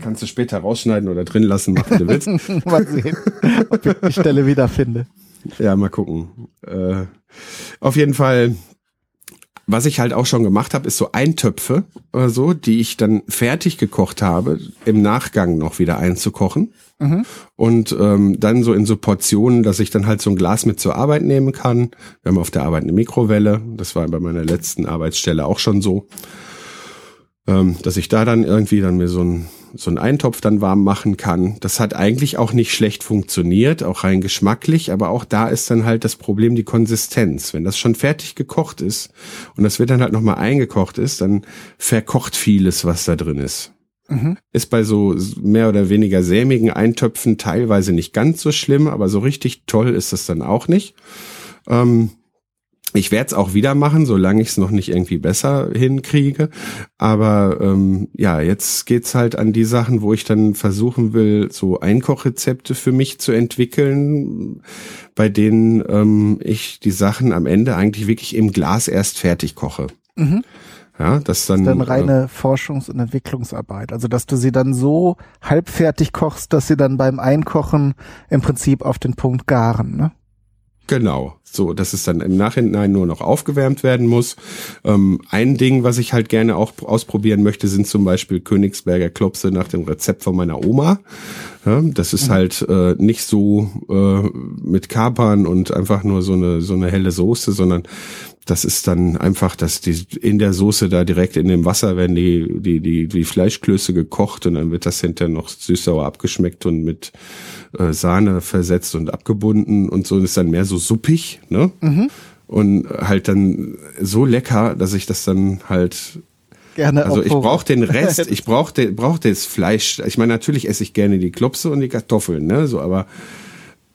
Kannst du später rausschneiden oder drin lassen, mach, du [laughs] willst. mal sehen, ob ich die Stelle wiederfinde. Ja, mal gucken. Äh, auf jeden Fall, was ich halt auch schon gemacht habe, ist so Eintöpfe oder so, die ich dann fertig gekocht habe, im Nachgang noch wieder einzukochen. Mhm. Und ähm, dann so in so Portionen, dass ich dann halt so ein Glas mit zur Arbeit nehmen kann. Wir haben auf der Arbeit eine Mikrowelle. Das war bei meiner letzten Arbeitsstelle auch schon so. Ähm, dass ich da dann irgendwie dann mir so ein so einen Eintopf dann warm machen kann. Das hat eigentlich auch nicht schlecht funktioniert, auch rein geschmacklich, aber auch da ist dann halt das Problem die Konsistenz. Wenn das schon fertig gekocht ist und das wird dann halt nochmal eingekocht ist, dann verkocht vieles, was da drin ist. Mhm. Ist bei so mehr oder weniger sämigen Eintöpfen teilweise nicht ganz so schlimm, aber so richtig toll ist das dann auch nicht. Ähm, ich werde es auch wieder machen, solange ich es noch nicht irgendwie besser hinkriege. Aber ähm, ja, jetzt geht's halt an die Sachen, wo ich dann versuchen will, so Einkochrezepte für mich zu entwickeln, bei denen ähm, ich die Sachen am Ende eigentlich wirklich im Glas erst fertig koche. Mhm. Ja, das dann, das ist dann reine äh, Forschungs- und Entwicklungsarbeit. Also, dass du sie dann so halbfertig kochst, dass sie dann beim Einkochen im Prinzip auf den Punkt garen, ne? Genau, so, dass es dann im Nachhinein nur noch aufgewärmt werden muss. Ähm, ein Ding, was ich halt gerne auch ausprobieren möchte, sind zum Beispiel Königsberger Klopse nach dem Rezept von meiner Oma. Ja, das ist mhm. halt äh, nicht so äh, mit Kapern und einfach nur so eine so eine helle Soße, sondern das ist dann einfach, dass die in der Soße da direkt in dem Wasser werden die die die die Fleischklöße gekocht und dann wird das hinterher noch süß-sauer abgeschmeckt und mit äh, Sahne versetzt und abgebunden und so. Das ist dann mehr so suppig, ne? Mhm. Und halt dann so lecker, dass ich das dann halt Gerne also ich brauche den Rest, [laughs] ich brauche brauch das Fleisch. Ich meine, natürlich esse ich gerne die Klopse und die Kartoffeln, ne? So, aber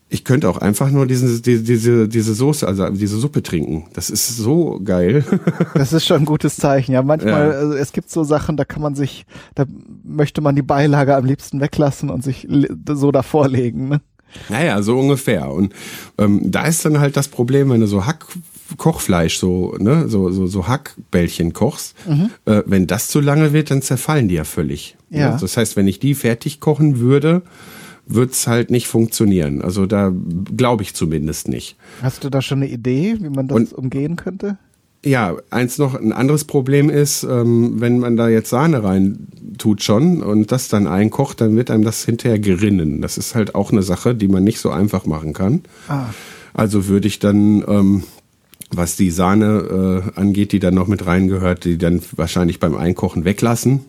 ich könnte auch einfach nur diese, diese, diese, diese Soße, also diese Suppe trinken. Das ist so geil. [laughs] Das ist schon ein gutes Zeichen. Ja, manchmal, ja. Also es gibt so Sachen, da kann man sich, da möchte man die Beilage am liebsten weglassen und sich so davor legen. Ne? Naja, so ungefähr. Und ähm, da ist dann halt das Problem, wenn du so Hack-Kochfleisch, so, ne, so, so, so Hackbällchen kochst, mhm. äh, wenn das zu lange wird, dann zerfallen die ja völlig. Ne? Ja. Ne? Das heißt, wenn ich die fertig kochen würde, wird's halt nicht funktionieren. Also da glaube ich zumindest nicht. Hast du da schon eine Idee, wie man das Und, umgehen könnte? Ja, eins noch, ein anderes Problem ist, ähm, wenn man da jetzt Sahne rein tut schon und das dann einkocht, dann wird einem das hinterher gerinnen. Das ist halt auch eine Sache, die man nicht so einfach machen kann. Ah. Also würde ich dann, ähm, was die Sahne äh, angeht, die dann noch mit reingehört, die dann wahrscheinlich beim Einkochen weglassen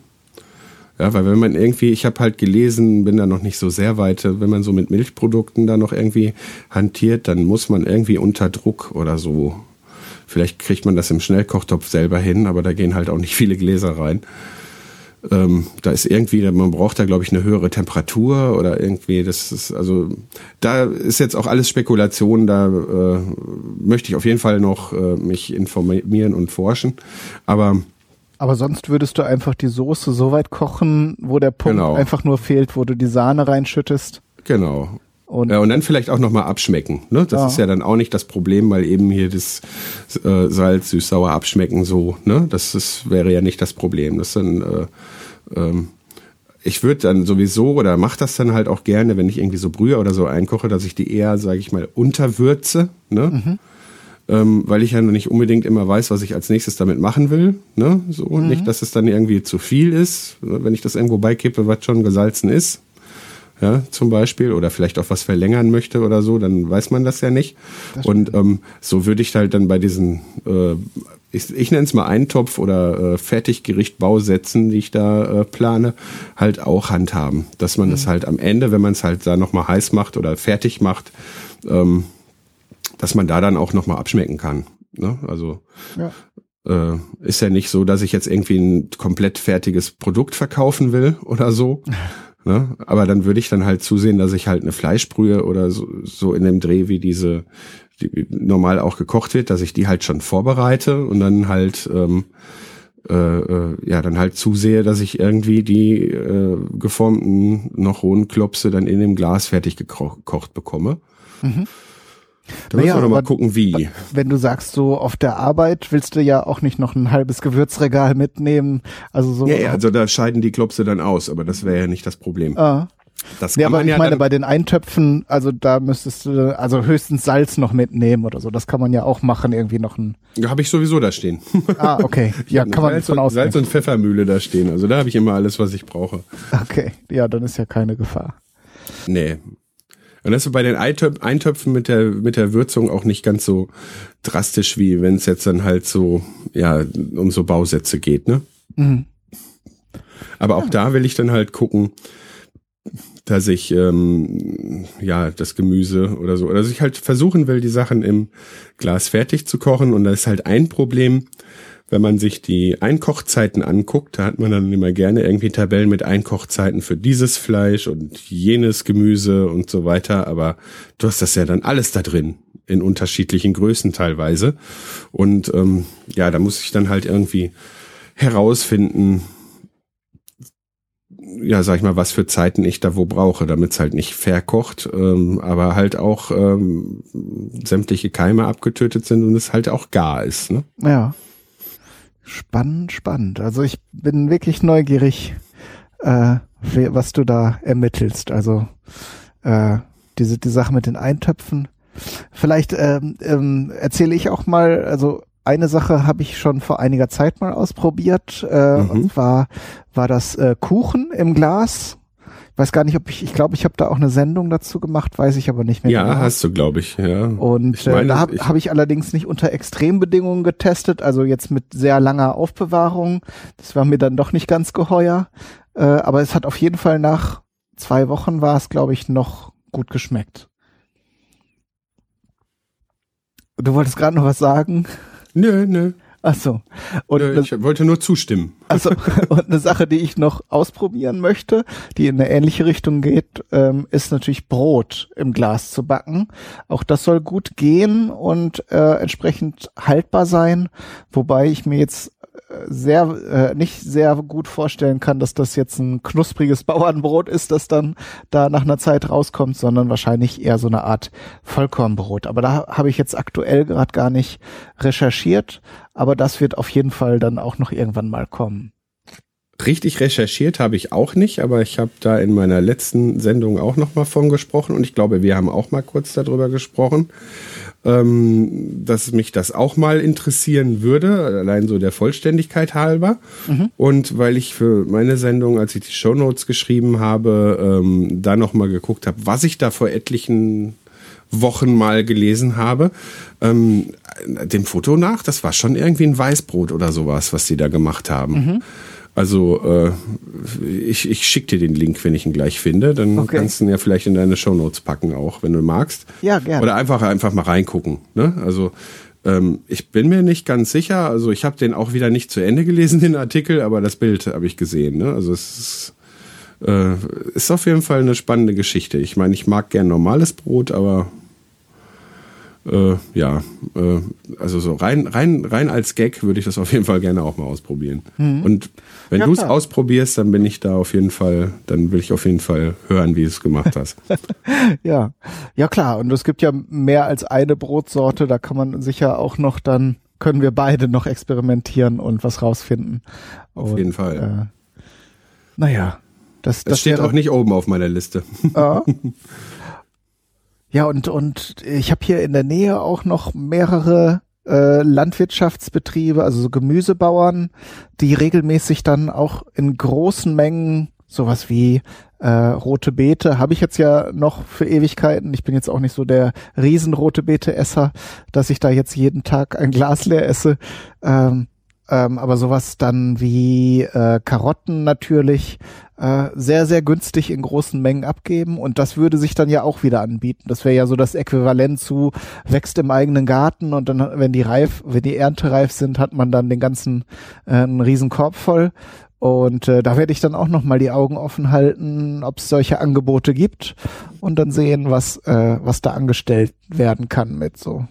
ja, weil wenn man irgendwie, ich habe halt gelesen, bin da noch nicht so sehr weit, wenn man so mit Milchprodukten da noch irgendwie hantiert, dann muss man irgendwie unter Druck oder so. Vielleicht kriegt man das im Schnellkochtopf selber hin, aber da gehen halt auch nicht viele Gläser rein. Ähm, da ist irgendwie, man braucht da, glaube ich, eine höhere Temperatur oder irgendwie, das ist, also da ist jetzt auch alles Spekulation, da äh, möchte ich auf jeden Fall noch äh, mich informieren und forschen. Aber aber sonst würdest du einfach die Soße so weit kochen, wo der Punkt genau. einfach nur fehlt, wo du die Sahne reinschüttest. Genau. Und, ja, und dann vielleicht auch nochmal abschmecken. Ne? Das ja. ist ja dann auch nicht das Problem, weil eben hier das äh, Salz, süß-sauer abschmecken so. Ne? Das ist, wäre ja nicht das Problem. Das dann, äh, ähm, ich würde dann sowieso oder mache das dann halt auch gerne, wenn ich irgendwie so Brühe oder so einkoche, dass ich die eher, sage ich mal, unterwürze. Ne? Mhm ähm, weil ich ja noch nicht unbedingt immer weiß, was ich als nächstes damit machen will. Ne? So, mhm. Nicht, dass es dann irgendwie zu viel ist, wenn ich das irgendwo beikippe, was schon gesalzen ist. Ja, zum Beispiel, oder vielleicht auch was verlängern möchte oder so, dann weiß man das ja nicht. Das und ähm, so würde ich halt dann bei diesen, äh, ich, ich nenne es mal Eintopf oder äh, Fertiggericht-Bausätzen, die ich da äh, plane, halt auch handhaben. Dass man mhm. das halt am Ende, wenn man es halt da nochmal heiß macht oder fertig macht, ähm, dass man da dann auch nochmal abschmecken kann. Ne? Also ja. Äh, ist ja nicht so, dass ich jetzt irgendwie ein komplett fertiges Produkt verkaufen will oder so. [laughs] ne? Aber dann würde ich dann halt zusehen, dass ich halt eine Fleischbrühe oder so, so in dem Dreh wie diese, die normal auch gekocht wird, dass ich die halt schon vorbereite und dann halt ähm, äh, äh, ja dann halt zusehe, dass ich irgendwie die äh, geformten noch rohen Klopse dann in dem Glas fertig gekocht bekomme. Mhm. Da naja, müssen wir mal gucken, wie. Wenn du sagst, so auf der Arbeit willst du ja auch nicht noch ein halbes Gewürzregal mitnehmen. Also so. Ja, ja also da scheiden die Klopse dann aus, aber das wäre ja nicht das Problem. Ah. Das kann ja, aber ich ja meine, bei den Eintöpfen, also da müsstest du also höchstens Salz noch mitnehmen oder so. Das kann man ja auch machen, irgendwie noch ein. Ja, habe ich sowieso da stehen. Ah, okay. [laughs] Ja, kann man Salz, von ausgehen. Salz und Pfeffermühle da stehen. Also da habe ich immer alles, was ich brauche. Okay, ja, dann ist ja keine Gefahr. Nee, und das ist bei den Eintöpfen mit der, mit der Würzung auch nicht ganz so drastisch, wie wenn es jetzt dann halt so, ja, um so Bausätze geht, ne? Mhm. Aber auch ja. da will ich dann halt gucken, dass ich ähm, ja das Gemüse oder so, oder dass ich halt versuchen will, die Sachen im Glas fertig zu kochen. Und da ist halt ein Problem, wenn man sich die Einkochzeiten anguckt, da hat man dann immer gerne irgendwie Tabellen mit Einkochzeiten für dieses Fleisch und jenes Gemüse und so weiter. Aber du hast das ja dann alles da drin, in unterschiedlichen Größen teilweise. Und ähm, ja, da muss ich dann halt irgendwie herausfinden, ja, sag ich mal, was für Zeiten ich da wo brauche, damit es halt nicht verkocht, ähm, aber halt auch ähm, sämtliche Keime abgetötet sind und es halt auch gar ist. Ne? Ja. Spannend, spannend. Also ich bin wirklich neugierig, äh, was du da ermittelst. Also äh, diese die Sache mit den Eintöpfen. Vielleicht ähm, ähm, erzähle ich auch mal, also eine Sache habe ich schon vor einiger Zeit mal ausprobiert. Äh, mhm. Und zwar war das äh, Kuchen im Glas weiß gar nicht, ob ich, ich glaube, ich habe da auch eine Sendung dazu gemacht, weiß ich aber nicht mehr. Ja, genau. hast du, glaube ich, ja. Und ich meine, äh, da habe hab ich allerdings nicht unter Extrembedingungen getestet, also jetzt mit sehr langer Aufbewahrung. Das war mir dann doch nicht ganz geheuer. Äh, aber es hat auf jeden Fall nach zwei Wochen war es, glaube ich, noch gut geschmeckt. Du wolltest gerade noch was sagen? Nö, nö. Ach so. Und äh, ich wollte nur zustimmen. Also [laughs] und eine Sache, die ich noch ausprobieren möchte, die in eine ähnliche Richtung geht, ähm, ist natürlich Brot im Glas zu backen. Auch das soll gut gehen und äh, entsprechend haltbar sein, wobei ich mir jetzt sehr äh, nicht sehr gut vorstellen kann, dass das jetzt ein knuspriges [laughs] Bauernbrot ist, das dann da nach einer Zeit rauskommt, sondern wahrscheinlich eher so eine Art Vollkornbrot. Aber da habe ich jetzt aktuell gerade gar nicht recherchiert, aber das wird auf jeden Fall dann auch noch irgendwann mal kommen. Richtig recherchiert habe ich auch nicht, aber ich habe da in meiner letzten Sendung auch noch mal von gesprochen und ich glaube, wir haben auch mal kurz darüber gesprochen ähm, dass mich das auch mal interessieren würde, allein so der Vollständigkeit halber. Mhm. Und weil ich für meine Sendung, als ich die Show Notes geschrieben habe, ähm, da noch mal geguckt habe, was ich da vor etlichen Wochen mal gelesen habe. Ähm, dem Foto nach, das war schon irgendwie ein Weißbrot oder sowas, was die da gemacht haben. Mhm. Also äh, ich, ich schicke dir den Link, wenn ich ihn gleich finde. Dann okay. kannst du ihn ja vielleicht in deine Shownotes packen, auch wenn du magst. Ja, gerne. Oder einfach einfach mal reingucken. Ne? Also ähm, ich bin mir nicht ganz sicher. Also ich habe den auch wieder nicht zu Ende gelesen, [laughs] den Artikel, aber das Bild habe ich gesehen. Ne? Also es ist, äh, ist auf jeden Fall eine spannende Geschichte. Ich meine, ich mag gern normales Brot, aber äh, ja, äh, also so rein, rein, rein als Gag würde ich das auf jeden Fall gerne auch mal ausprobieren. Mhm. Und wenn ja, du es ausprobierst, dann bin ich da auf jeden Fall, dann will ich auf jeden Fall hören, wie du es gemacht hast. [laughs] ja, ja klar. Und es gibt ja mehr als eine Brotsorte, da kann man sicher auch noch dann, können wir beide noch experimentieren und was rausfinden. Auf und, jeden Fall. Äh, naja. Das, das, das steht auch nicht oben auf meiner Liste. Ah. [laughs] Ja, und, und ich habe hier in der Nähe auch noch mehrere äh, Landwirtschaftsbetriebe, also so Gemüsebauern, die regelmäßig dann auch in großen Mengen sowas wie äh, rote Beete habe ich jetzt ja noch für Ewigkeiten. Ich bin jetzt auch nicht so der riesenrote Beete-Esser, dass ich da jetzt jeden Tag ein Glas leer esse. Ähm, ähm, aber sowas dann wie äh, Karotten natürlich äh, sehr, sehr günstig in großen Mengen abgeben und das würde sich dann ja auch wieder anbieten. Das wäre ja so das Äquivalent zu wächst im eigenen Garten und dann, wenn die reif, wenn die Ernte reif sind, hat man dann den ganzen äh, einen riesen Korb voll. Und äh, da werde ich dann auch noch mal die Augen offen halten, ob es solche Angebote gibt und dann sehen, was äh, was da angestellt werden kann mit so.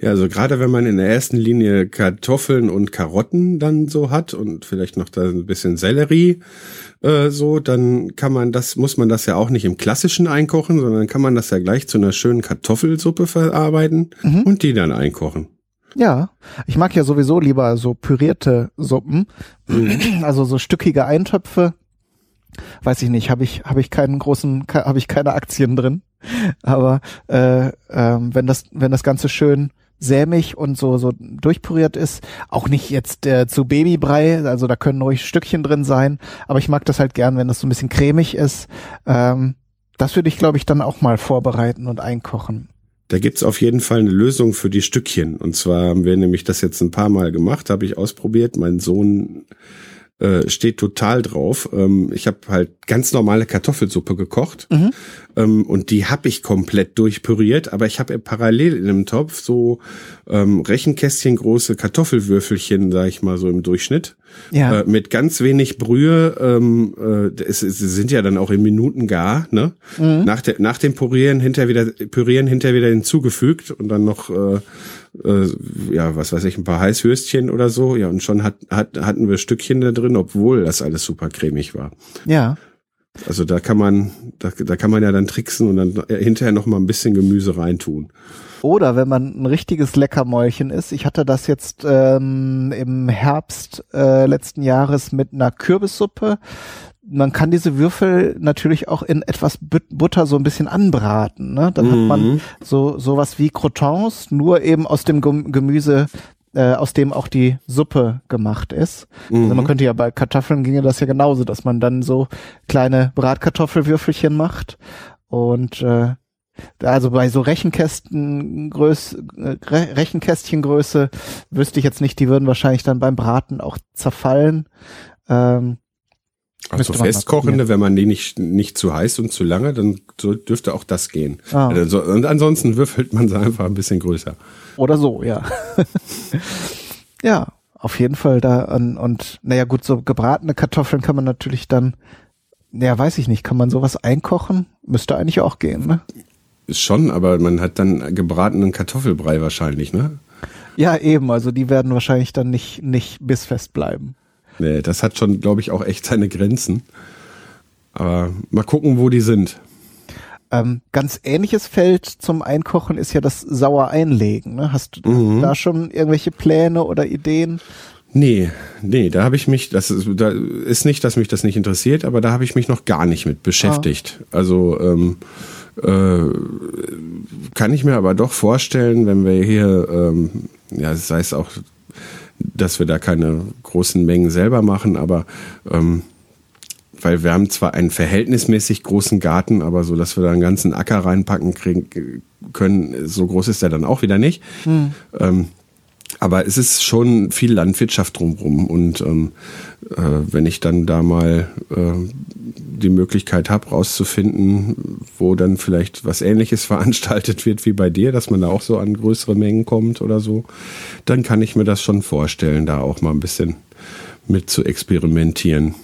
Ja, also gerade wenn man in der ersten Linie Kartoffeln und Karotten dann so hat und vielleicht noch da ein bisschen Sellerie äh, so, dann kann man das, muss man das ja auch nicht im klassischen einkochen, sondern kann man das ja gleich zu einer schönen Kartoffelsuppe verarbeiten mhm. und die dann einkochen. Ja, ich mag ja sowieso lieber so pürierte Suppen, mhm. also so stückige Eintöpfe. Weiß ich nicht, habe ich habe ich keinen großen, habe ich keine Aktien drin. [laughs] Aber äh, ähm, wenn das wenn das Ganze schön sämig und so so durchpüriert ist, auch nicht jetzt äh, zu Babybrei, also da können ruhig Stückchen drin sein, aber ich mag das halt gern, wenn das so ein bisschen cremig ist. Ähm, das würde ich, glaube ich, dann auch mal vorbereiten und einkochen. Da gibt's auf jeden Fall eine Lösung für die Stückchen. Und zwar haben wir nämlich das jetzt ein paar Mal gemacht, habe ich ausprobiert. Mein Sohn äh, steht total drauf. Ähm, ich habe halt ganz normale Kartoffelsuppe gekocht mhm. ähm, und die habe ich komplett durchpüriert, aber ich habe parallel in einem Topf so ähm, Rechenkästchen große Kartoffelwürfelchen, sag ich mal so im Durchschnitt. Ja. Äh, mit ganz wenig Brühe, ähm, äh, es, es sind ja dann auch in Minuten gar, ne? Mhm. Nach, der, nach dem Pürieren hinterher wieder Pürieren hinterher wieder hinzugefügt und dann noch äh, äh, ja, was weiß ich, ein paar Heißwürstchen oder so. Ja, und schon hat, hat, hatten wir Stückchen da drin, obwohl das alles super cremig war. Ja. Also da kann man, da, da kann man ja dann tricksen und dann hinterher noch mal ein bisschen Gemüse reintun. Oder wenn man ein richtiges Leckermäulchen ist. Ich hatte das jetzt ähm, im Herbst äh, letzten Jahres mit einer Kürbissuppe man kann diese Würfel natürlich auch in etwas Butter so ein bisschen anbraten. Ne? Dann mhm. hat man mhm. so sowas wie Crotons, nur eben aus dem Gemüse, äh, aus dem auch die Suppe gemacht ist. Mhm. Also man mhm. könnte ja bei Kartoffeln ginge das ja genauso, dass man dann so kleine Bratkartoffelwürfelchen macht und äh, also bei so Rechenkästengröße, äh, Rechenkästchengröße wüsste ich jetzt nicht, die würden wahrscheinlich dann beim Braten auch zerfallen. Ähm, also festkochende, wenn man die nicht, nicht zu heiß und zu lange, dann dürfte auch das gehen. Ah. Also, und ansonsten würfelt man sie einfach ein bisschen größer. Oder so, ja. Ja, auf jeden Fall da und, und naja gut, so gebratene Kartoffeln kann man natürlich dann, naja, weiß ich nicht, kann man sowas einkochen? Müsste eigentlich auch gehen, ne? Ist schon, aber man hat dann gebratenen Kartoffelbrei wahrscheinlich, ne? Ja, eben, also die werden wahrscheinlich dann nicht, nicht bissfest bleiben. Nee, das hat schon, glaube ich, auch echt seine Grenzen. Aber mal gucken, wo die sind. Ähm, ganz ähnliches Feld zum Einkochen ist ja das sauer einlegen. Ne? Hast du mhm. da schon irgendwelche Pläne oder Ideen? Nee, nee, da habe ich mich, das ist, da ist nicht, dass mich das nicht interessiert, aber da habe ich mich noch gar nicht mit beschäftigt. Ah. Also ähm, äh, kann ich mir aber doch vorstellen, wenn wir hier, ähm, ja, sei es auch, dass wir da keine großen Mengen selber machen, aber ähm, weil wir haben zwar einen verhältnismäßig großen Garten, aber so, dass wir da einen ganzen Acker reinpacken kriegen, können, so groß ist der dann auch wieder nicht. Hm. Ähm, aber es ist schon viel Landwirtschaft drumherum und ähm, äh, wenn ich dann da mal äh, die Möglichkeit habe, rauszufinden, wo dann vielleicht was Ähnliches [laughs] veranstaltet wird wie bei dir, dass man da auch so an größere Mengen kommt oder so, dann kann ich mir das schon vorstellen, da auch mal ein bisschen mit zu experimentieren.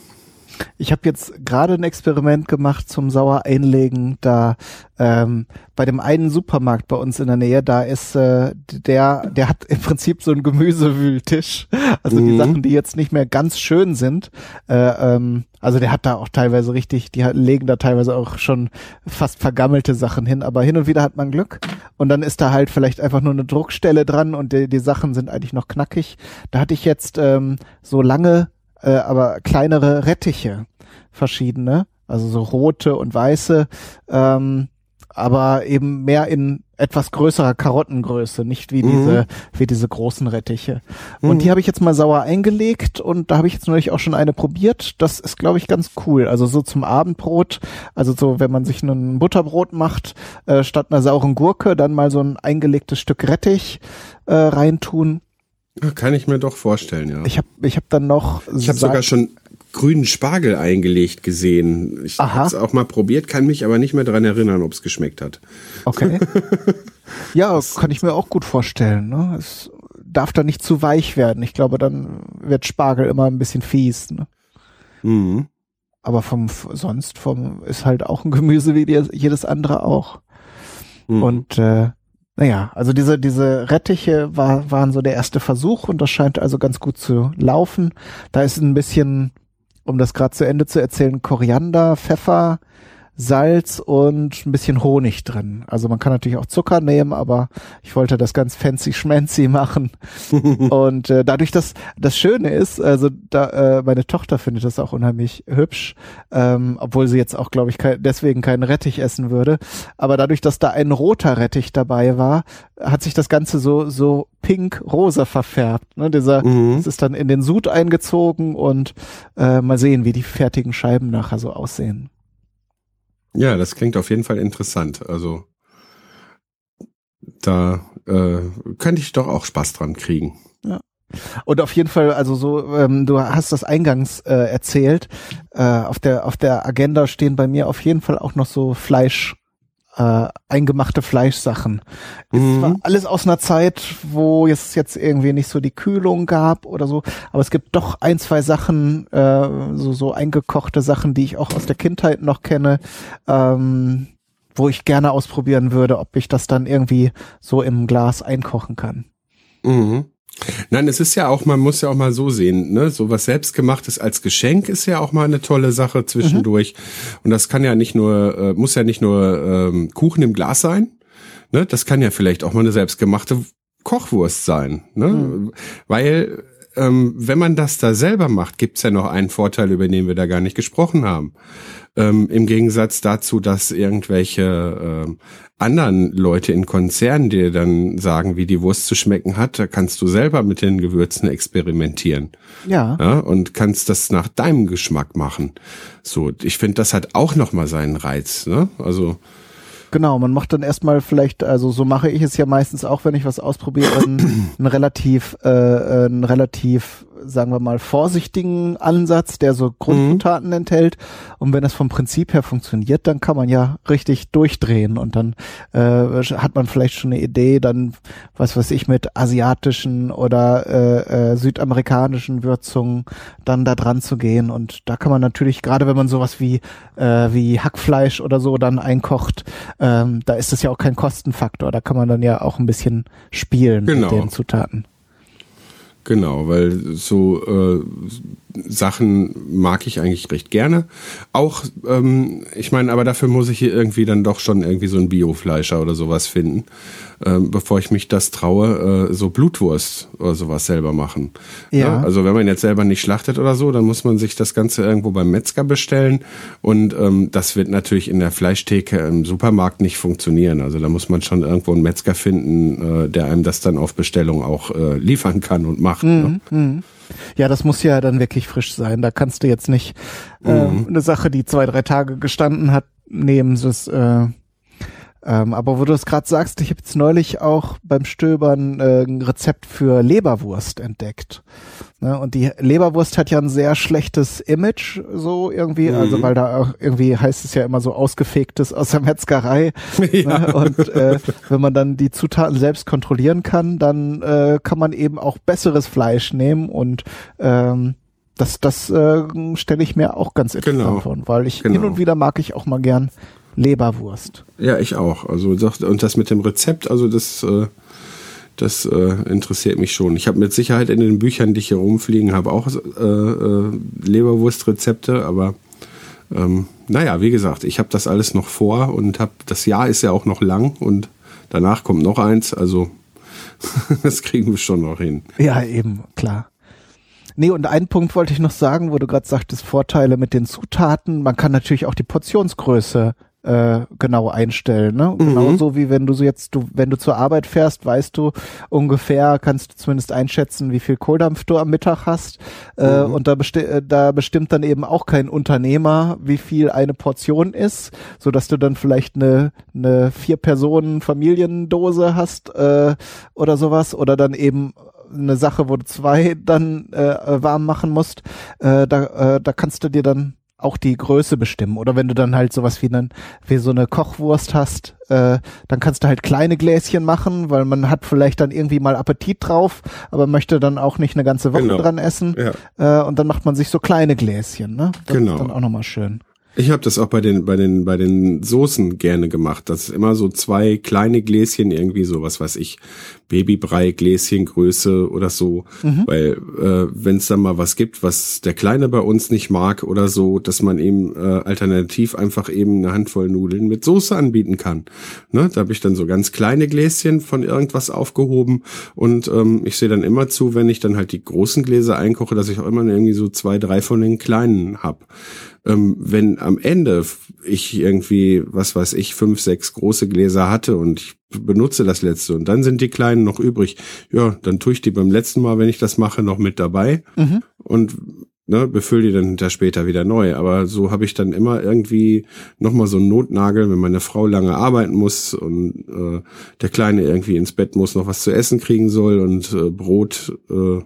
Ich habe jetzt gerade ein Experiment gemacht zum Sauer einlegen. Da ähm, bei dem einen Supermarkt bei uns in der Nähe, da ist äh, der, der hat im Prinzip so einen Gemüsewühltisch. Also mhm. die Sachen, die jetzt nicht mehr ganz schön sind. Äh, ähm, also der hat da auch teilweise richtig, die legen da teilweise auch schon fast vergammelte Sachen hin, aber hin und wieder hat man Glück. Und dann ist da halt vielleicht einfach nur eine Druckstelle dran und die, die Sachen sind eigentlich noch knackig. Da hatte ich jetzt ähm, so lange äh, aber kleinere Rettiche, verschiedene, also so rote und weiße, ähm, aber eben mehr in etwas größerer Karottengröße, nicht wie mhm. diese wie diese großen Rettiche. Mhm. Und die habe ich jetzt mal sauer eingelegt und da habe ich jetzt neulich auch schon eine probiert. Das ist glaube ich ganz cool. Also so zum Abendbrot, also so wenn man sich ein Butterbrot macht, äh, statt einer sauren Gurke dann mal so ein eingelegtes Stück Rettich äh, reintun kann ich mir doch vorstellen, ja. Ich habe ich hab dann noch. Ich habe sogar schon grünen Spargel eingelegt gesehen. Ich habe es auch mal probiert, kann mich aber nicht mehr dran erinnern, ob es geschmeckt hat. Okay. [laughs] ja, kann ich mir auch gut vorstellen. Ne? Es darf da nicht zu weich werden. Ich glaube, dann wird Spargel immer ein bisschen fies. Ne? Mhm. Aber vom sonst vom ist halt auch ein Gemüse wie jedes andere auch. Mhm. Und äh, naja, also diese, diese Rettiche war, waren so der erste Versuch und das scheint also ganz gut zu laufen. Da ist ein bisschen, um das gerade zu Ende zu erzählen, Koriander, Pfeffer, Salz und ein bisschen Honig drin. Also man kann natürlich auch Zucker nehmen, aber ich wollte das ganz fancy schmancy machen. [laughs] und äh, dadurch, dass das Schöne ist, also da äh, meine Tochter findet das auch unheimlich hübsch, ähm, obwohl sie jetzt auch, glaube ich, kein, deswegen keinen Rettich essen würde. Aber dadurch, dass da ein roter Rettich dabei war, hat sich das Ganze so so pink-rosa verfärbt. Ne? Dieser, mhm. das ist dann in den Sud eingezogen und äh, mal sehen, wie die fertigen Scheiben nachher so aussehen. Ja, das klingt auf jeden Fall interessant. Also da äh, könnte ich doch auch Spaß dran kriegen. Ja. Und auf jeden Fall, also so, ähm, du hast das eingangs äh, erzählt. Äh, auf der auf der Agenda stehen bei mir auf jeden Fall auch noch so Fleisch äh, eingemachte Fleischsachen. Ist mhm. zwar alles aus einer Zeit, wo es jetzt irgendwie nicht so die Kühlung gab oder so, aber es gibt doch ein, zwei Sachen, äh, so, so eingekochte Sachen, die ich auch aus der Kindheit noch kenne, ähm, wo ich gerne ausprobieren würde, ob ich das dann irgendwie so im Glas einkochen kann. Mhm. Nein, es ist ja auch, man muss ja auch mal so sehen, ne, so was selbstgemachtes als Geschenk ist ja auch mal eine tolle Sache zwischendurch. Mhm. Und das kann ja nicht nur, äh, muss ja nicht nur ähm, Kuchen im Glas sein, ne, das kann ja vielleicht auch mal eine selbstgemachte Kochwurst sein, ne, mhm. weil ähm, wenn man das da selber macht, gibt's ja noch einen Vorteil, über den wir da gar nicht gesprochen haben. Ähm, Im Gegensatz dazu, dass irgendwelche ähm, anderen Leute in Konzernen dir dann sagen, wie die Wurst zu schmecken hat, da kannst du selber mit den Gewürzen experimentieren. Ja. ja und kannst das nach deinem Geschmack machen. So, ich finde, das hat auch nochmal seinen Reiz. Ne? Also Genau, man macht dann erstmal vielleicht, also so mache ich es ja meistens auch, wenn ich was ausprobiere, einen, [clears throat] einen relativ, äh, einen relativ sagen wir mal, vorsichtigen Ansatz, der so Grundzutaten mhm. enthält. Und wenn das vom Prinzip her funktioniert, dann kann man ja richtig durchdrehen und dann äh, hat man vielleicht schon eine Idee, dann, was weiß ich, mit asiatischen oder äh, äh, südamerikanischen Würzungen dann da dran zu gehen. Und da kann man natürlich, gerade wenn man sowas wie, äh, wie Hackfleisch oder so dann einkocht, ähm, da ist es ja auch kein Kostenfaktor. Da kann man dann ja auch ein bisschen spielen genau. mit den Zutaten. Genau, weil so äh, Sachen mag ich eigentlich recht gerne. Auch, ähm, ich meine, aber dafür muss ich hier irgendwie dann doch schon irgendwie so ein Biofleischer oder sowas finden, ähm, bevor ich mich das traue, äh, so Blutwurst oder sowas selber machen. Ja. ja. Also wenn man jetzt selber nicht schlachtet oder so, dann muss man sich das Ganze irgendwo beim Metzger bestellen und ähm, das wird natürlich in der Fleischtheke im Supermarkt nicht funktionieren. Also da muss man schon irgendwo einen Metzger finden, äh, der einem das dann auf Bestellung auch äh, liefern kann und macht. Mhm. Ne? Ja, das muss ja dann wirklich frisch sein. Da kannst du jetzt nicht äh, mhm. eine Sache, die zwei, drei Tage gestanden hat, nehmen. Das, äh, ähm, aber wo du es gerade sagst, ich habe jetzt neulich auch beim Stöbern äh, ein Rezept für Leberwurst entdeckt. Ne? Und die Leberwurst hat ja ein sehr schlechtes Image, so irgendwie, mhm. also weil da auch irgendwie heißt es ja immer so ausgefegtes aus der Metzgerei. [laughs] Ja. Ne? Und äh, wenn man dann die Zutaten selbst kontrollieren kann, dann äh, kann man eben auch besseres Fleisch nehmen und ähm, das, das äh, stelle ich mir auch ganz interessant genau. vor, weil ich genau. hin und wieder mag ich auch mal gern Leberwurst. Ja, ich auch. Also und das mit dem Rezept, also das, äh, das äh, interessiert mich schon. Ich habe mit Sicherheit in den Büchern, die ich hier rumfliegen habe, auch äh, äh, Leberwurstrezepte, aber ähm, naja, wie gesagt, ich habe das alles noch vor und habe das Jahr ist ja auch noch lang und danach kommt noch eins, also [laughs] das kriegen wir schon noch hin. Ja, eben, klar. Nee, und einen Punkt wollte ich noch sagen, wo du gerade sagtest, Vorteile mit den Zutaten. Man kann natürlich auch die Portionsgröße äh, genau einstellen. Ne? Mhm. Genauso wie wenn du so jetzt, du, wenn du zur Arbeit fährst, weißt du ungefähr, kannst du zumindest einschätzen, wie viel Kohldampf du am Mittag hast. Äh, mhm. Und da, besti äh, da bestimmt dann eben auch kein Unternehmer, wie viel eine Portion ist, so dass du dann vielleicht eine, eine vier Personen Familiendose hast äh, oder sowas oder dann eben eine Sache, wo du zwei dann äh, warm machen musst. Äh, da, äh, da kannst du dir dann auch die Größe bestimmen. Oder wenn du dann halt sowas wie, einen, wie so eine Kochwurst hast, äh, dann kannst du halt kleine Gläschen machen, weil man hat vielleicht dann irgendwie mal Appetit drauf, aber möchte dann auch nicht eine ganze Woche genau. dran essen. Ja. Äh, und dann macht man sich so kleine Gläschen. Ne? Das genau. ist dann auch nochmal schön. Ich habe das auch bei den bei den bei den Soßen gerne gemacht. Das ist immer so zwei kleine Gläschen irgendwie so was weiß ich Babybrei Gläschen Größe oder so, mhm. weil äh, wenn es dann mal was gibt, was der Kleine bei uns nicht mag oder so, dass man ihm äh, alternativ einfach eben eine Handvoll Nudeln mit Soße anbieten kann. Ne, da habe ich dann so ganz kleine Gläschen von irgendwas aufgehoben und ähm, ich sehe dann immer zu, wenn ich dann halt die großen Gläser einkoche, dass ich auch immer irgendwie so zwei drei von den kleinen hab ähm, wenn am Ende ich irgendwie, was weiß ich, fünf, sechs große Gläser hatte und ich benutze das letzte und dann sind die kleinen noch übrig, ja, dann tue ich die beim letzten Mal, wenn ich das mache, noch mit dabei mhm. und ne, befülle die dann hinter später wieder neu. Aber so habe ich dann immer irgendwie nochmal so einen Notnagel, wenn meine Frau lange arbeiten muss und äh, der Kleine irgendwie ins Bett muss, noch was zu essen kriegen soll und äh, Brot äh,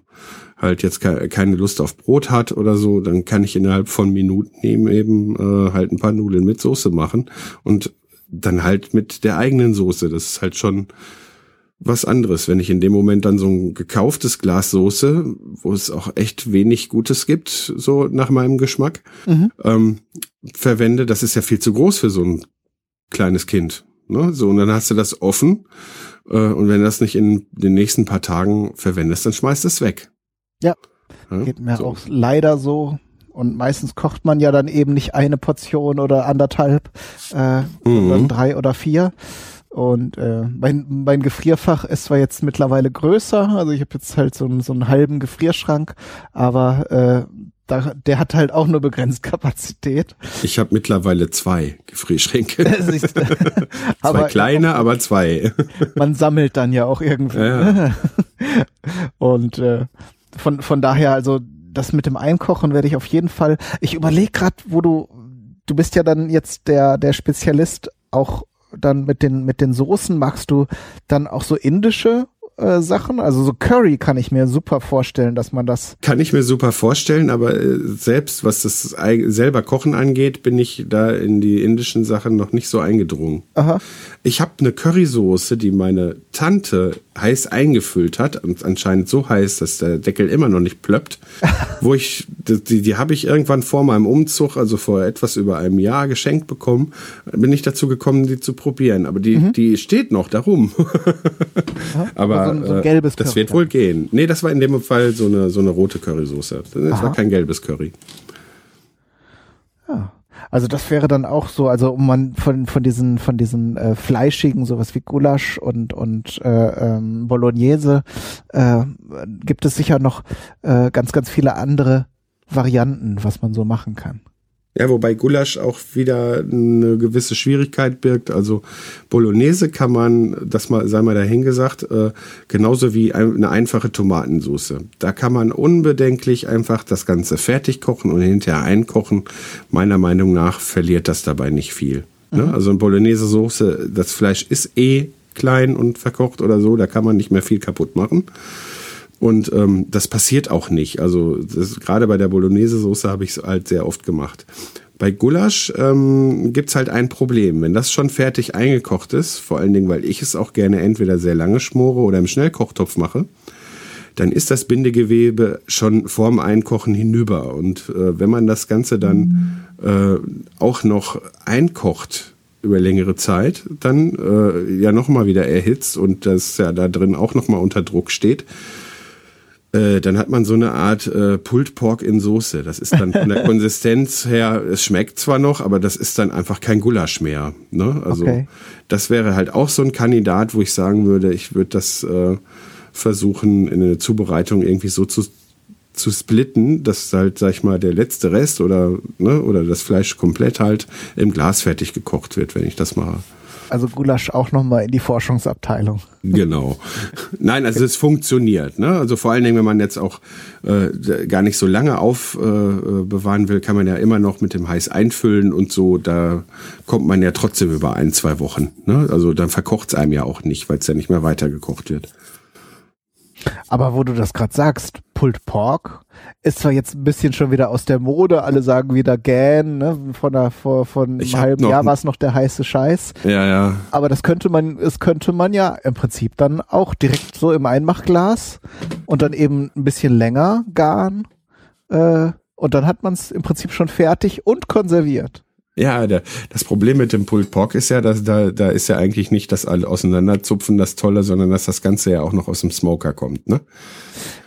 halt jetzt ke keine Lust auf Brot hat oder so, dann kann ich innerhalb von Minuten eben eben äh, halt ein paar Nudeln mit Soße machen und dann halt mit der eigenen Soße. Das ist halt schon was anderes, wenn ich in dem Moment dann so ein gekauftes Glas Soße, wo es auch echt wenig Gutes gibt, so nach meinem Geschmack, mhm. ähm, verwende. Das ist ja viel zu groß für so ein kleines Kind. Ne? So, und dann hast du das offen. Äh, und wenn du das nicht in den nächsten paar Tagen verwendest, dann schmeißt es weg. Ja, ja geht mir so. auch leider so. Und meistens kocht man ja dann eben nicht eine Portion oder anderthalb, äh, mhm. sondern drei oder vier. Und äh, mein, mein Gefrierfach ist zwar jetzt mittlerweile größer, also ich habe jetzt halt so, einen so einen halben Gefrierschrank, aber äh, da, der hat halt auch nur begrenzt [laughs] Kapazität. Ich habe mittlerweile zwei Gefrierschränke. [laughs] [laughs] zwei kleine, aber zwei. Man sammelt dann ja auch irgendwie. Ja. Und äh, von, von daher, also das mit dem Einkochen werde ich auf jeden Fall. Ich überlege gerade, wo du, du bist ja dann jetzt der, der Spezialist auch dann mit den, mit den Soßen, magst du dann auch so indische äh, Sachen? Also so Curry kann ich mir super vorstellen, dass man das. Kann ich mir super vorstellen, aber äh, selbst was das selber Kochen angeht, bin ich da in die indischen Sachen noch nicht so eingedrungen. Aha. Ich habe eine Currysoße, die meine Tante heiß eingefüllt hat und anscheinend so heiß, dass der Deckel immer noch nicht plöppt, [laughs] wo ich die, die habe ich irgendwann vor meinem Umzug, also vor etwas über einem Jahr geschenkt bekommen, bin ich dazu gekommen, die zu probieren, aber die mhm. die steht noch darum. [laughs] aber so, so ein gelbes äh, das Curry wird wohl gehen. Nee, das war in dem Fall so eine so eine rote Currysoße. Das Aha. war kein gelbes Curry. Ja. Also das wäre dann auch so, also um man von von diesen von diesen äh, fleischigen sowas wie Gulasch und und äh, ähm, Bolognese äh, gibt es sicher noch äh, ganz ganz viele andere Varianten, was man so machen kann. Ja, wobei Gulasch auch wieder eine gewisse Schwierigkeit birgt. Also Bolognese kann man, das mal sei mal dahingesagt, äh, genauso wie eine einfache Tomatensauce. Da kann man unbedenklich einfach das Ganze fertig kochen und hinterher einkochen. Meiner Meinung nach verliert das dabei nicht viel. Ne? Mhm. Also eine Bolognese-Soße, das Fleisch ist eh klein und verkocht oder so, da kann man nicht mehr viel kaputt machen. Und ähm, das passiert auch nicht. Also das, gerade bei der Bolognese-Soße habe ich es halt sehr oft gemacht. Bei Gulasch ähm, gibt halt ein Problem. Wenn das schon fertig eingekocht ist, vor allen Dingen, weil ich es auch gerne entweder sehr lange schmore oder im Schnellkochtopf mache, dann ist das Bindegewebe schon vorm Einkochen hinüber. Und äh, wenn man das Ganze dann äh, auch noch einkocht über längere Zeit, dann äh, ja nochmal wieder erhitzt und das ja da drin auch nochmal unter Druck steht, äh, dann hat man so eine Art äh, Pulled Pork in Soße. Das ist dann von der [laughs] Konsistenz her, es schmeckt zwar noch, aber das ist dann einfach kein Gulasch mehr. Ne? Also okay. das wäre halt auch so ein Kandidat, wo ich sagen würde, ich würde das äh, versuchen, in eine Zubereitung irgendwie so zu zu splitten, dass halt, sag ich mal, der letzte Rest oder, ne, oder das Fleisch komplett halt im Glas fertig gekocht wird, wenn ich das mache. Also Gulasch auch nochmal in die Forschungsabteilung. Genau. Nein, also es funktioniert. Ne? Also vor allen Dingen, wenn man jetzt auch äh, gar nicht so lange aufbewahren äh, will, kann man ja immer noch mit dem Heiß einfüllen und so. Da kommt man ja trotzdem über ein, zwei Wochen. Ne? Also dann verkocht es einem ja auch nicht, weil es ja nicht mehr weitergekocht wird. Aber wo du das gerade sagst, Pulled Pork ist zwar jetzt ein bisschen schon wieder aus der Mode, alle sagen wieder Gan, ne? Von der, vor, von einem halben Jahr war es noch der heiße Scheiß. Ja, ja. Aber das könnte man, es könnte man ja im Prinzip dann auch direkt so im Einmachglas und dann eben ein bisschen länger garen. Äh, und dann hat man es im Prinzip schon fertig und konserviert. Ja, der, das Problem mit dem Pulled Pork ist ja, dass da, da ist ja eigentlich nicht das alle auseinanderzupfen das Tolle, sondern dass das Ganze ja auch noch aus dem Smoker kommt, ne?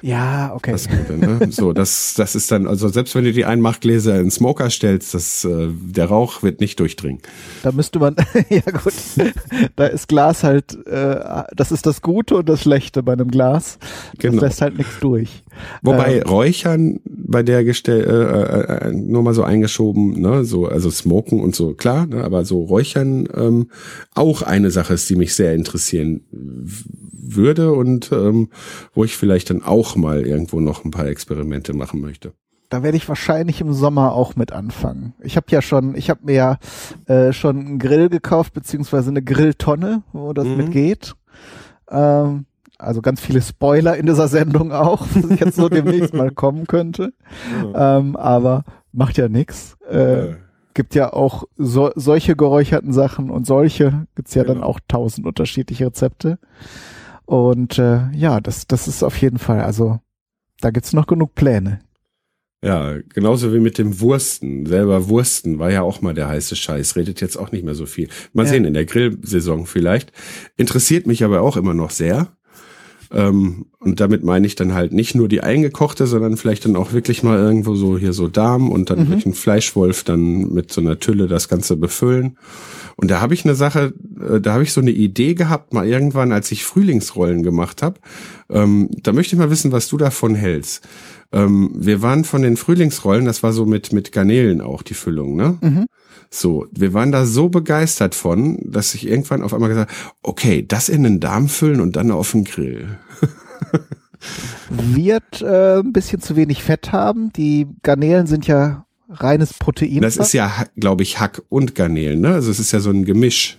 Ja, okay. Das Gute, ne? So, das, das ist dann, also selbst wenn du die Einmachgläser in den Smoker stellst, das, äh, der Rauch wird nicht durchdringen. Da müsste man, [laughs] ja gut, da ist Glas halt, äh, das ist das Gute und das Schlechte bei einem Glas. Das genau. lässt halt nichts durch. Wobei ähm, Räuchern bei der Gestell, äh, äh, nur mal so eingeschoben, ne, so, also Smoken und so, klar, ne, aber so Räuchern ähm, auch eine Sache ist, die mich sehr interessieren würde und ähm, wo ich vielleicht dann auch mal irgendwo noch ein paar Experimente machen möchte. Da werde ich wahrscheinlich im Sommer auch mit anfangen. Ich habe ja schon, ich habe mir ja äh, schon einen Grill gekauft, beziehungsweise eine Grilltonne, wo das mhm. mitgeht. Ähm, also ganz viele Spoiler in dieser Sendung auch, was jetzt so demnächst mal kommen könnte. [laughs] Ja. Ähm, aber macht ja nix. Äh, ja. Gibt ja auch so, solche geräucherten Sachen und solche gibt's ja, ja dann auch tausend unterschiedliche Rezepte. Und äh, ja, das, das ist auf jeden Fall, also da gibt's noch genug Pläne. Ja, genauso wie mit dem Wursten. Selber Wursten war ja auch mal der heiße Scheiß. Redet jetzt auch nicht mehr so viel. Mal ja. sehen, in der Grillsaison vielleicht. Interessiert mich aber auch immer noch sehr. Ähm, und damit meine ich dann halt nicht nur die eingekochte, sondern vielleicht dann auch wirklich mal irgendwo so hier so Darm und dann mhm. durch einen Fleischwolf dann mit so einer Tülle das Ganze befüllen. Und da habe ich eine Sache, äh, da habe ich so eine Idee gehabt, mal irgendwann, als ich Frühlingsrollen gemacht habe. Ähm, da möchte ich mal wissen, was du davon hältst. Ähm, wir waren von den Frühlingsrollen, das war so mit, mit Garnelen auch die Füllung, ne? Mhm. So, wir waren da so begeistert von, dass ich irgendwann auf einmal gesagt okay, das in den Darm füllen und dann auf den Grill. [laughs] Wird äh, ein bisschen zu wenig Fett haben. Die Garnelen sind ja reines Protein. Das ist ja, glaube ich, Hack und Garnelen, ne? Also es ist ja so ein Gemisch.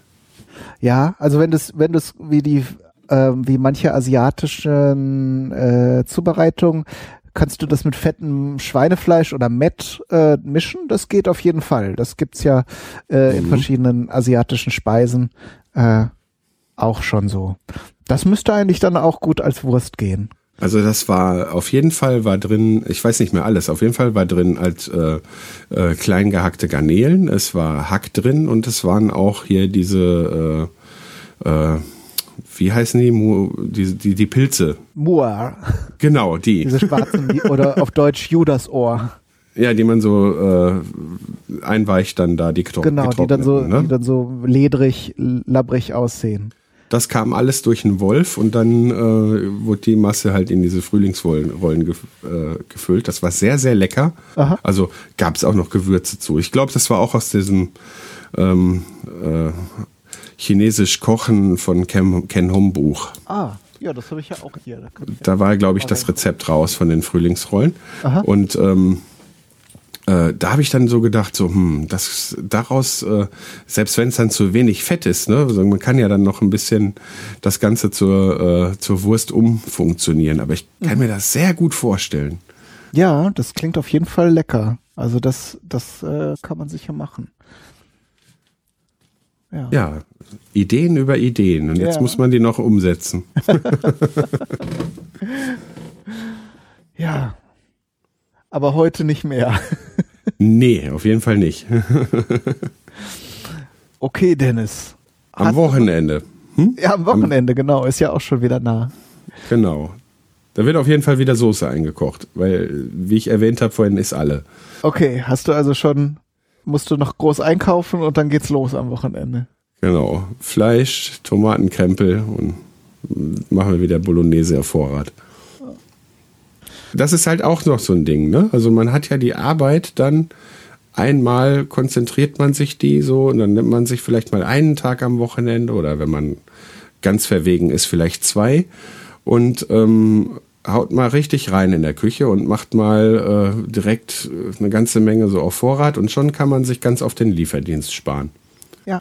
Ja, also wenn das, wenn das wie die, äh, wie manche asiatischen äh, Zubereitungen, kannst du das mit fettem Schweinefleisch oder Mett äh, mischen. Das geht auf jeden Fall. Das gibt's ja äh, in Mhm. verschiedenen asiatischen Speisen äh, auch schon so. Das müsste eigentlich dann auch gut als Wurst gehen. Also das war auf jeden Fall war drin, ich weiß nicht mehr alles, auf jeden Fall war drin als äh, äh, klein gehackte Garnelen, es war Hack drin und es waren auch hier diese, äh, äh, wie heißen die, die, die, die Pilze. Muar, Genau, die. diese schwarzen die, oder auf Deutsch Judasohr. Ja, die man so äh, einweicht dann da, die getro Genau, die dann so, ne? die dann so ledrig, labbrig aussehen. Das kam alles durch einen Wolf und dann äh, wurde die Masse halt in diese Frühlingsrollen Rollen gef äh, gefüllt. Das war sehr, sehr lecker. Aha. Also gab es auch noch Gewürze zu. Ich glaube, das war auch aus diesem ähm, äh, chinesisch Kochen von Ken, Ken Hom Buch. Ah, ja, das habe ich ja auch hier. Da Da war, glaube ich, das Rezept raus von den Frühlingsrollen. Aha. Und ähm, äh, da habe ich dann so gedacht, so, hm, das daraus, äh, selbst wenn es dann zu wenig Fett ist, ne, also man kann ja dann noch ein bisschen das Ganze zur, äh, zur Wurst umfunktionieren. Aber ich kann mir das sehr gut vorstellen. Ja, das klingt auf jeden Fall lecker. Also das, das äh, kann man sicher machen. Ja. Ja, Ideen über Ideen. Und jetzt Ja. muss man die noch umsetzen. [laughs] [laughs] ja. Aber heute nicht mehr. Nee, auf jeden Fall nicht. [laughs] Okay, Dennis. Am Wochenende. Hm? Ja, am Wochenende, genau. Ist ja auch schon wieder nah. Genau. Da wird auf jeden Fall wieder Soße eingekocht, weil, wie ich erwähnt habe vorhin, ist alle. Okay, hast du also schon, musst du noch groß einkaufen und dann geht's los am Wochenende. Genau. Fleisch, Tomatenkrempel und machen wir wieder Bolognese auf Vorrat. Das ist halt auch noch so ein Ding, ne? Also man hat ja die Arbeit dann einmal konzentriert man sich die so und dann nimmt man sich vielleicht mal einen Tag am Wochenende oder wenn man ganz verwegen ist, vielleicht zwei und ähm, haut mal richtig rein in der Küche und macht mal äh, direkt äh, eine ganze Menge so auf Vorrat und schon kann man sich ganz auf den Lieferdienst sparen. Ja,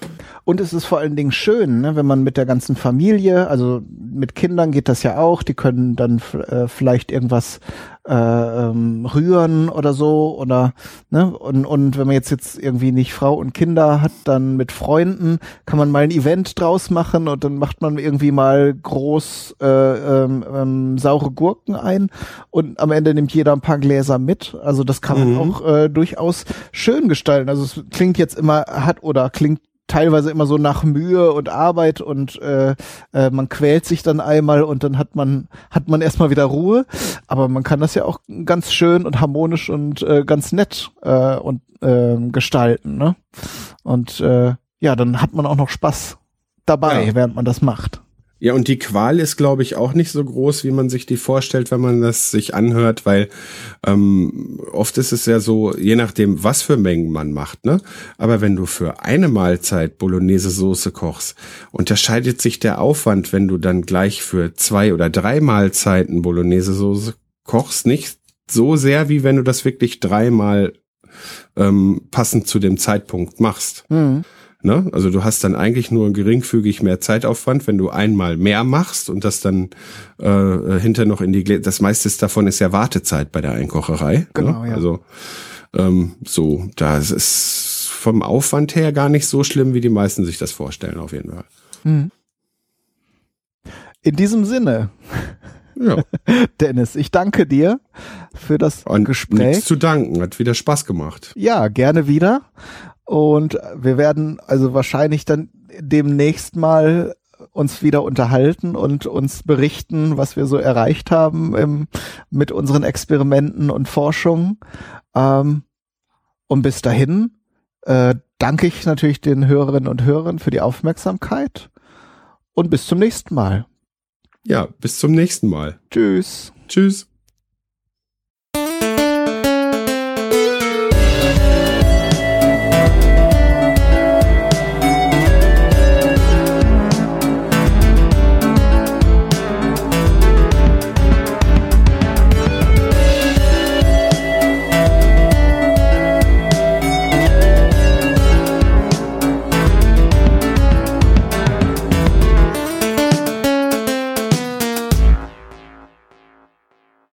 und es ist vor allen Dingen schön, ne, wenn man mit der ganzen Familie, also mit Kindern geht das ja auch, die können dann äh, vielleicht irgendwas äh, ähm, rühren oder so oder ne und und wenn man jetzt jetzt irgendwie nicht Frau und Kinder hat, dann mit Freunden kann man mal ein Event draus machen und dann macht man irgendwie mal groß äh, ähm, ähm, saure Gurken ein und am Ende nimmt jeder ein paar Gläser mit. Also das kann man Mhm. auch äh, durchaus schön gestalten. Also es klingt jetzt immer hat oder klingt teilweise immer so nach Mühe und Arbeit und äh, äh, man quält sich dann einmal und dann hat man hat man erstmal wieder Ruhe, aber man kann das ja auch ganz schön und harmonisch und äh, ganz nett äh, und äh, gestalten, ne? Und äh, ja, dann hat man auch noch Spaß dabei, Ja. während man das macht. Ja, und die Qual ist, glaube ich, auch nicht so groß, wie man sich die vorstellt, wenn man das sich anhört, weil ähm, oft ist es ja so, je nachdem, was für Mengen man macht, ne? Aber wenn du für eine Mahlzeit Bolognese-Soße kochst, unterscheidet sich der Aufwand, wenn du dann gleich für zwei oder drei Mahlzeiten Bolognese-Soße kochst, nicht so sehr, wie wenn du das wirklich dreimal ähm, passend zu dem Zeitpunkt machst. Mhm. Ne? Also du hast dann eigentlich nur geringfügig mehr Zeitaufwand, wenn du einmal mehr machst und das dann äh, hinter noch in die Gläser. Das meiste davon ist ja Wartezeit bei der Einkocherei. Genau, ne? ja. Also ähm, so, das ist vom Aufwand her gar nicht so schlimm, wie die meisten sich das vorstellen, auf jeden Fall. Mhm. In diesem Sinne, Ja, [laughs] Dennis, ich danke dir für das und Gespräch. nichts zu danken, hat wieder Spaß gemacht. Ja, gerne wieder. Und wir werden also wahrscheinlich dann demnächst mal uns wieder unterhalten und uns berichten, was wir so erreicht haben im, mit unseren Experimenten und Forschungen. Ähm, und bis dahin äh, danke ich natürlich den Hörerinnen und Hörern für die Aufmerksamkeit und bis zum nächsten Mal. Ja, bis zum nächsten Mal. Tschüss. Tschüss.